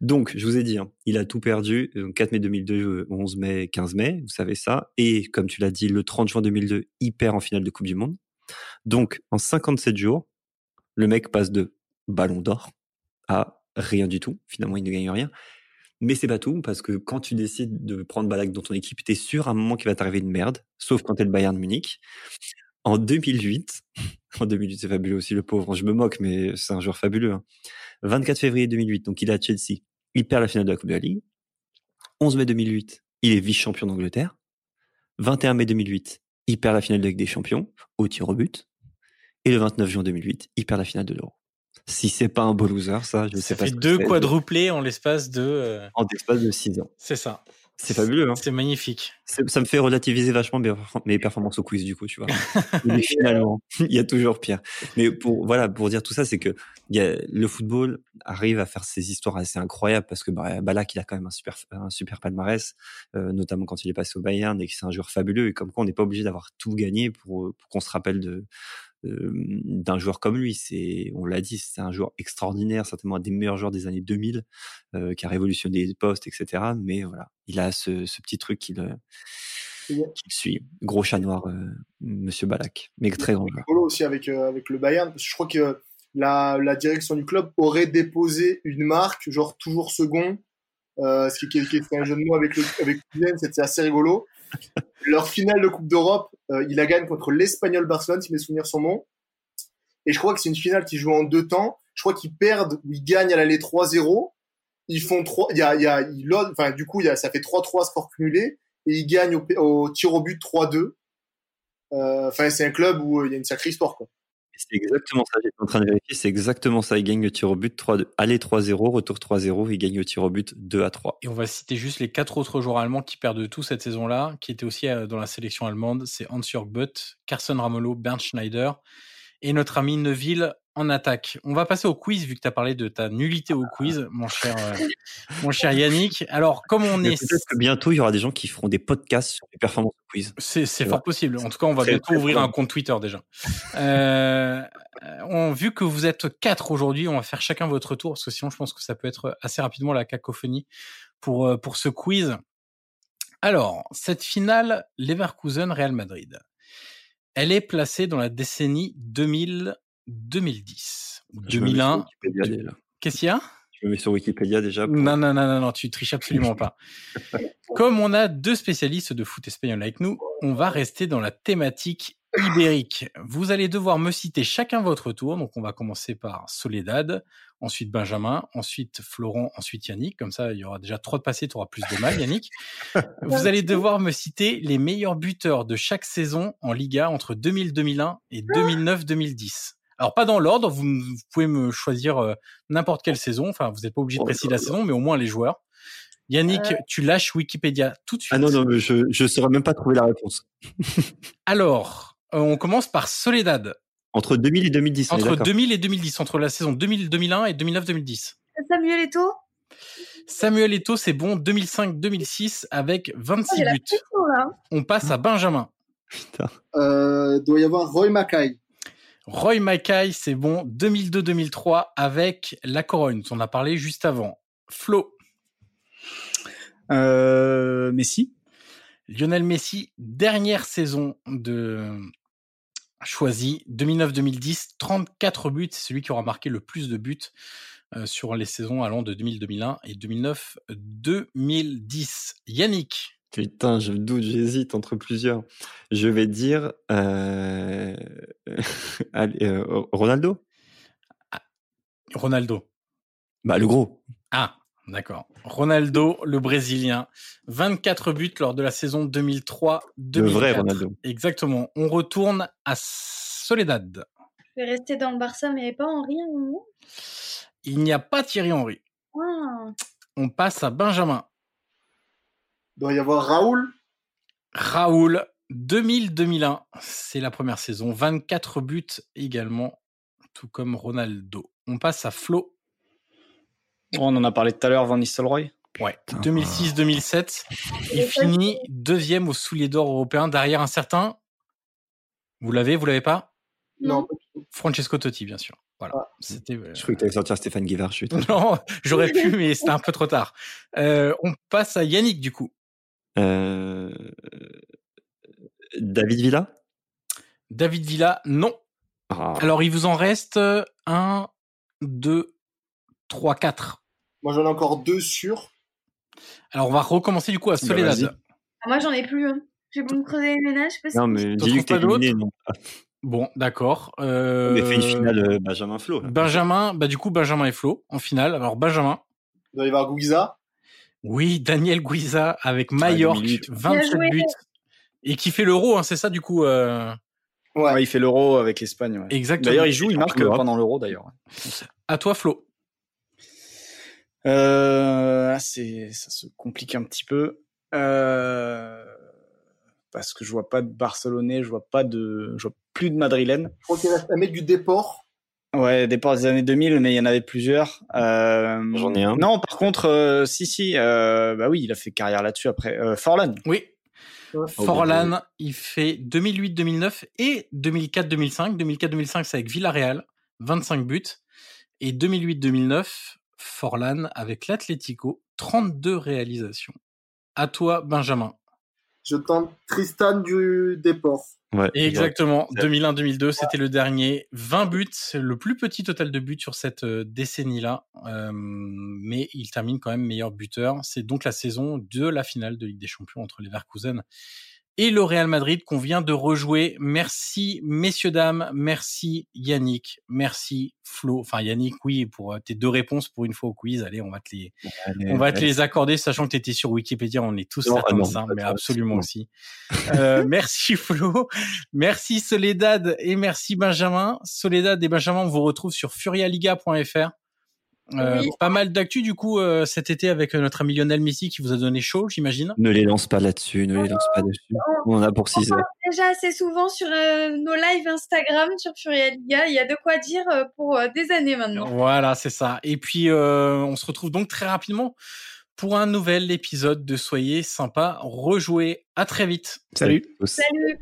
Donc, je vous ai dit, hein, il a tout perdu. Donc, 4 mai 2002, euh, 11 mai, 15 mai, vous savez ça. Et comme tu l'as dit, le 30 juin 2002, il perd en finale de Coupe du Monde. Donc, en 57 jours, le mec passe de ballon d'or à rien du tout. Finalement, il ne gagne rien. Mais c'est pas tout, parce que quand tu décides de prendre Balak dans ton équipe, t'es sûr à un moment qu'il va t'arriver une merde, sauf quand t'es le Bayern Munich. En 2008, <laughs> en 2008, c'est fabuleux aussi, le pauvre. Je me moque, mais c'est un joueur fabuleux. hein. 24 février 2008, donc il est à Chelsea. Il perd la finale de la Coupe de la Ligue. 11 mai 2008, il est vice-champion d'Angleterre. 21 mai 2008, il perd la finale de la Ligue des Champions au tir au but. Et le 29 juin 2008, il perd la finale de l'Euro. Si c'est pas un beau loser, ça, je Ça sais pas. fait ce que deux quadruplés en l'espace de. euh, En l'espace de 6 ans. C'est ça. C'est fabuleux, hein. C'est magnifique. Ça me fait relativiser vachement mes perfor- mes performances au quiz, du coup, tu vois. <laughs> Mais finalement, <laughs> il y a toujours pire. Mais pour, voilà, pour dire tout ça, c'est que il y a, le football arrive à faire ces histoires assez incroyables parce que bah, Balak, il a quand même un super, un super palmarès, euh, notamment quand il est passé au Bayern et que c'est un joueur fabuleux et comme quoi on n'est pas obligé d'avoir tout gagné pour, pour qu'on se rappelle de, d'un joueur comme lui. C'est, on l'a dit, c'est un joueur extraordinaire, certainement un des meilleurs joueurs des années 2000, euh, qui a révolutionné les postes, etc. Mais voilà, il a ce, ce petit truc qui le, qui le suit. Gros chat noir, euh, Monsieur Balak, mais très grand joueur. rigolo aussi avec, euh, avec le Bayern. Parce que je crois que la, la direction du club aurait déposé une marque, genre toujours second, ce qui, fait un jeu de mots avec le avec c'était assez rigolo. Leur finale de Coupe d'Europe, il la gagne contre l'Espagnol Barcelone, si mes souvenirs sont bons. Et je crois que c'est une finale qui joue en deux temps. Je crois qu'ils perdent ou ils gagnent à l'aller 3-0. Ils font 3, il y a, enfin, du coup, ça fait 3-3 score cumulé et ils gagnent au, au tir au but 3-2. Euh, Enfin, c'est un club où euh, il y a une sacrée histoire, quoi. C'est exactement ça, j'étais en train de vérifier, c'est exactement ça. Il gagne le tir au but 3 aller 3-0, retour 3-0, il gagne au tir au but 2 à 3. Et on va citer juste les quatre autres joueurs allemands qui perdent tout cette saison-là, qui étaient aussi euh, dans la sélection allemande. C'est Hans-Jörg Butt, Carson Ramolo, Bernd Schneider et notre ami Neville en attaque. On va passer au quiz, vu que tu as parlé de ta nullité au quiz, mon cher, euh, mon cher Yannick. Alors, comme on Mais est... Peut-être que bientôt il y aura des gens qui feront des podcasts sur les performances de quiz. C'est c'est fort possible. En tout cas, on va bientôt ouvrir un compte Twitter déjà. Euh, on, vu que vous êtes quatre aujourd'hui, on va faire chacun votre tour parce que sinon, je pense que ça peut être assez rapidement la cacophonie pour euh, pour ce quiz. Alors, cette finale Leverkusen-Real Madrid, elle est placée dans la décennie 2000-2010 ou Je me mets sur 2001. Wikipédia déjà. Qu'est-ce qu'il y a? Je me mets sur Wikipédia déjà. pour- non, non, non, non, non, tu triches absolument pas. <laughs> Comme on a deux spécialistes de foot espagnol avec nous, on va rester dans la thématique ibérique. Vous allez devoir me citer chacun votre tour. Donc, on va commencer par Soledad, ensuite Benjamin, ensuite Florent, ensuite Yannick. Comme ça, il y aura déjà trois de passés, tu auras plus de mal, Yannick. <laughs> Vous allez devoir me citer les meilleurs buteurs de chaque saison en Liga entre 2000-2001 et 2009-2010. Alors, pas dans l'ordre, vous, vous pouvez me choisir euh, n'importe quelle saison. Enfin, vous n'êtes pas obligé de Oh préciser la saison, mais au moins les joueurs. Yannick, tu lâches Wikipédia tout de suite. Ah non, non, mais je ne saurais même pas trouver la réponse. <laughs> Alors, euh, on commence par Soledad. Entre 2000 et 2010, on est Entre d'accord 2000 et 2010, entre la saison 2000-2001 et 2009-2010. Samuel Eto'o? Samuel Eto'o, c'est bon, 2005-2006 avec 26 J'ai la buts. pression, là. On passe à Benjamin. Putain. Euh, doit y avoir Roy Mackay. Roy Mackay, c'est bon. 2002-2003 avec la Corogne. On a parlé juste avant. Flo. Euh, Messi. Lionel Messi, dernière saison de choisi 2009-2010, 34 buts, c'est celui qui aura marqué le plus de buts euh, sur les saisons allant de 2000-2001 et 2009-2010. Yannick. Putain, je doute, j'hésite entre plusieurs. Je vais dire euh... <laughs> Allez, euh, Ronaldo? Ronaldo. Bah le gros. Ah, d'accord. Ronaldo, le Brésilien, 24 buts lors de la saison 2003-2004. Le vrai Ronaldo. Exactement. On retourne à Soledad. Je vais rester dans le Barça, mais pas Henri à un moment? Il n'y a pas Thierry Henry. Ah. On passe à Benjamin. Il doit y avoir Raoul. Raoul, 2000-2001, c'est la première saison. 24 buts également, tout comme Ronaldo. On passe à Flo. on en a parlé tout à l'heure, Van Nistelrooy. Ouais, 2006-2007. Il finit deuxième au soulier d'or européen derrière un certain. Vous l'avez, vous l'avez pas? Non. Francesco Totti, bien sûr. Voilà. Ah. C'était. euh, Je croyais que tu allais sortir Stéphane Guivard. Je suis <laughs> Non, j'aurais pu, mais c'était un peu trop tard. Euh, on passe à Yannick, du coup. Euh... David Villa? David Villa, non. Ah. Alors, il vous en reste 1, 2, 3, 4. Moi, j'en ai encore deux sûrs. Alors, on va recommencer du coup à Bah, Soledad. Ah, moi, j'en ai plus. Hein. J'ai beau me creuser les ménages. Je sais pas Non, si- mais j'ai que éliminé. d'autres non. Bon, d'accord. Euh, On a fait une finale euh, Benjamin Flo. là. Benjamin, bah du coup Benjamin et Flo en finale. Alors Benjamin, Il doit y avoir Guiza. Oui, Daniel Guiza avec Mallorca, 2008. 27 Bien joué. buts et qui fait l'Euro, hein, c'est ça du coup. euh, Ouais. Ouais, il fait l'euro avec l'Espagne. ouais. Exactement. D'ailleurs, il joue, il marque pendant l'euro d'ailleurs. À toi Flo. Euh, ah, c'est, ça se complique un petit peu. Euh, parce que je vois pas de Barcelonais, je vois pas de, je vois plus de Madrilène. Je crois qu'il reste un mec du déport. Ouais, départ des années 2000, mais il y en avait plusieurs. Euh, J'en ai un. Non, par contre, euh, si, si, euh, bah oui, il a fait carrière là-dessus après. Euh, Forlan. Oui. Ouais. Forlan, il fait 2008-2009 et 2004-2005. 2004-2005, c'est avec Villarreal, 25 buts. Et 2008-2009, Forlan avec l'Atlético, 32 réalisations. À toi, Benjamin. Je tente Tristan du déport. Ouais, Exactement. Ouais. 2001-2002, c'était le dernier. 20 buts, le plus petit total de buts sur cette euh, décennie-là. Euh, mais il termine quand même meilleur buteur. C'est donc la saison de la finale de Ligue des Champions entre les Leverkusen et le Real Madrid qu'on vient de rejouer. Merci, messieurs, dames. Merci, Yannick. Merci, Flo. Enfin, Yannick, oui, pour euh, tes deux réponses pour une fois au quiz. Allez, on va te les, on va te les accorder, sachant que tu étais sur Wikipédia, on est tous certains ah de ça, mais absolument aussi. Euh, <laughs> merci Flo, merci Soledad et merci Benjamin. Soledad et Benjamin, on vous retrouve sur furialiga.fr. Euh, Oui. Pas mal d'actu du coup euh, cet été avec euh, notre ami Lionel Messi qui vous a donné chaud, j'imagine. Ne les lance pas là-dessus, ne les lance pas dessus. On en a pour 6 heures. Déjà assez souvent sur euh, nos lives Instagram sur Furia Liga. Il y a de quoi dire euh, pour euh, des années maintenant. Voilà, c'est ça. Et puis euh, on se retrouve donc très rapidement pour un nouvel épisode de Soyez sympa, rejouez. À très vite. Salut. Tous. Salut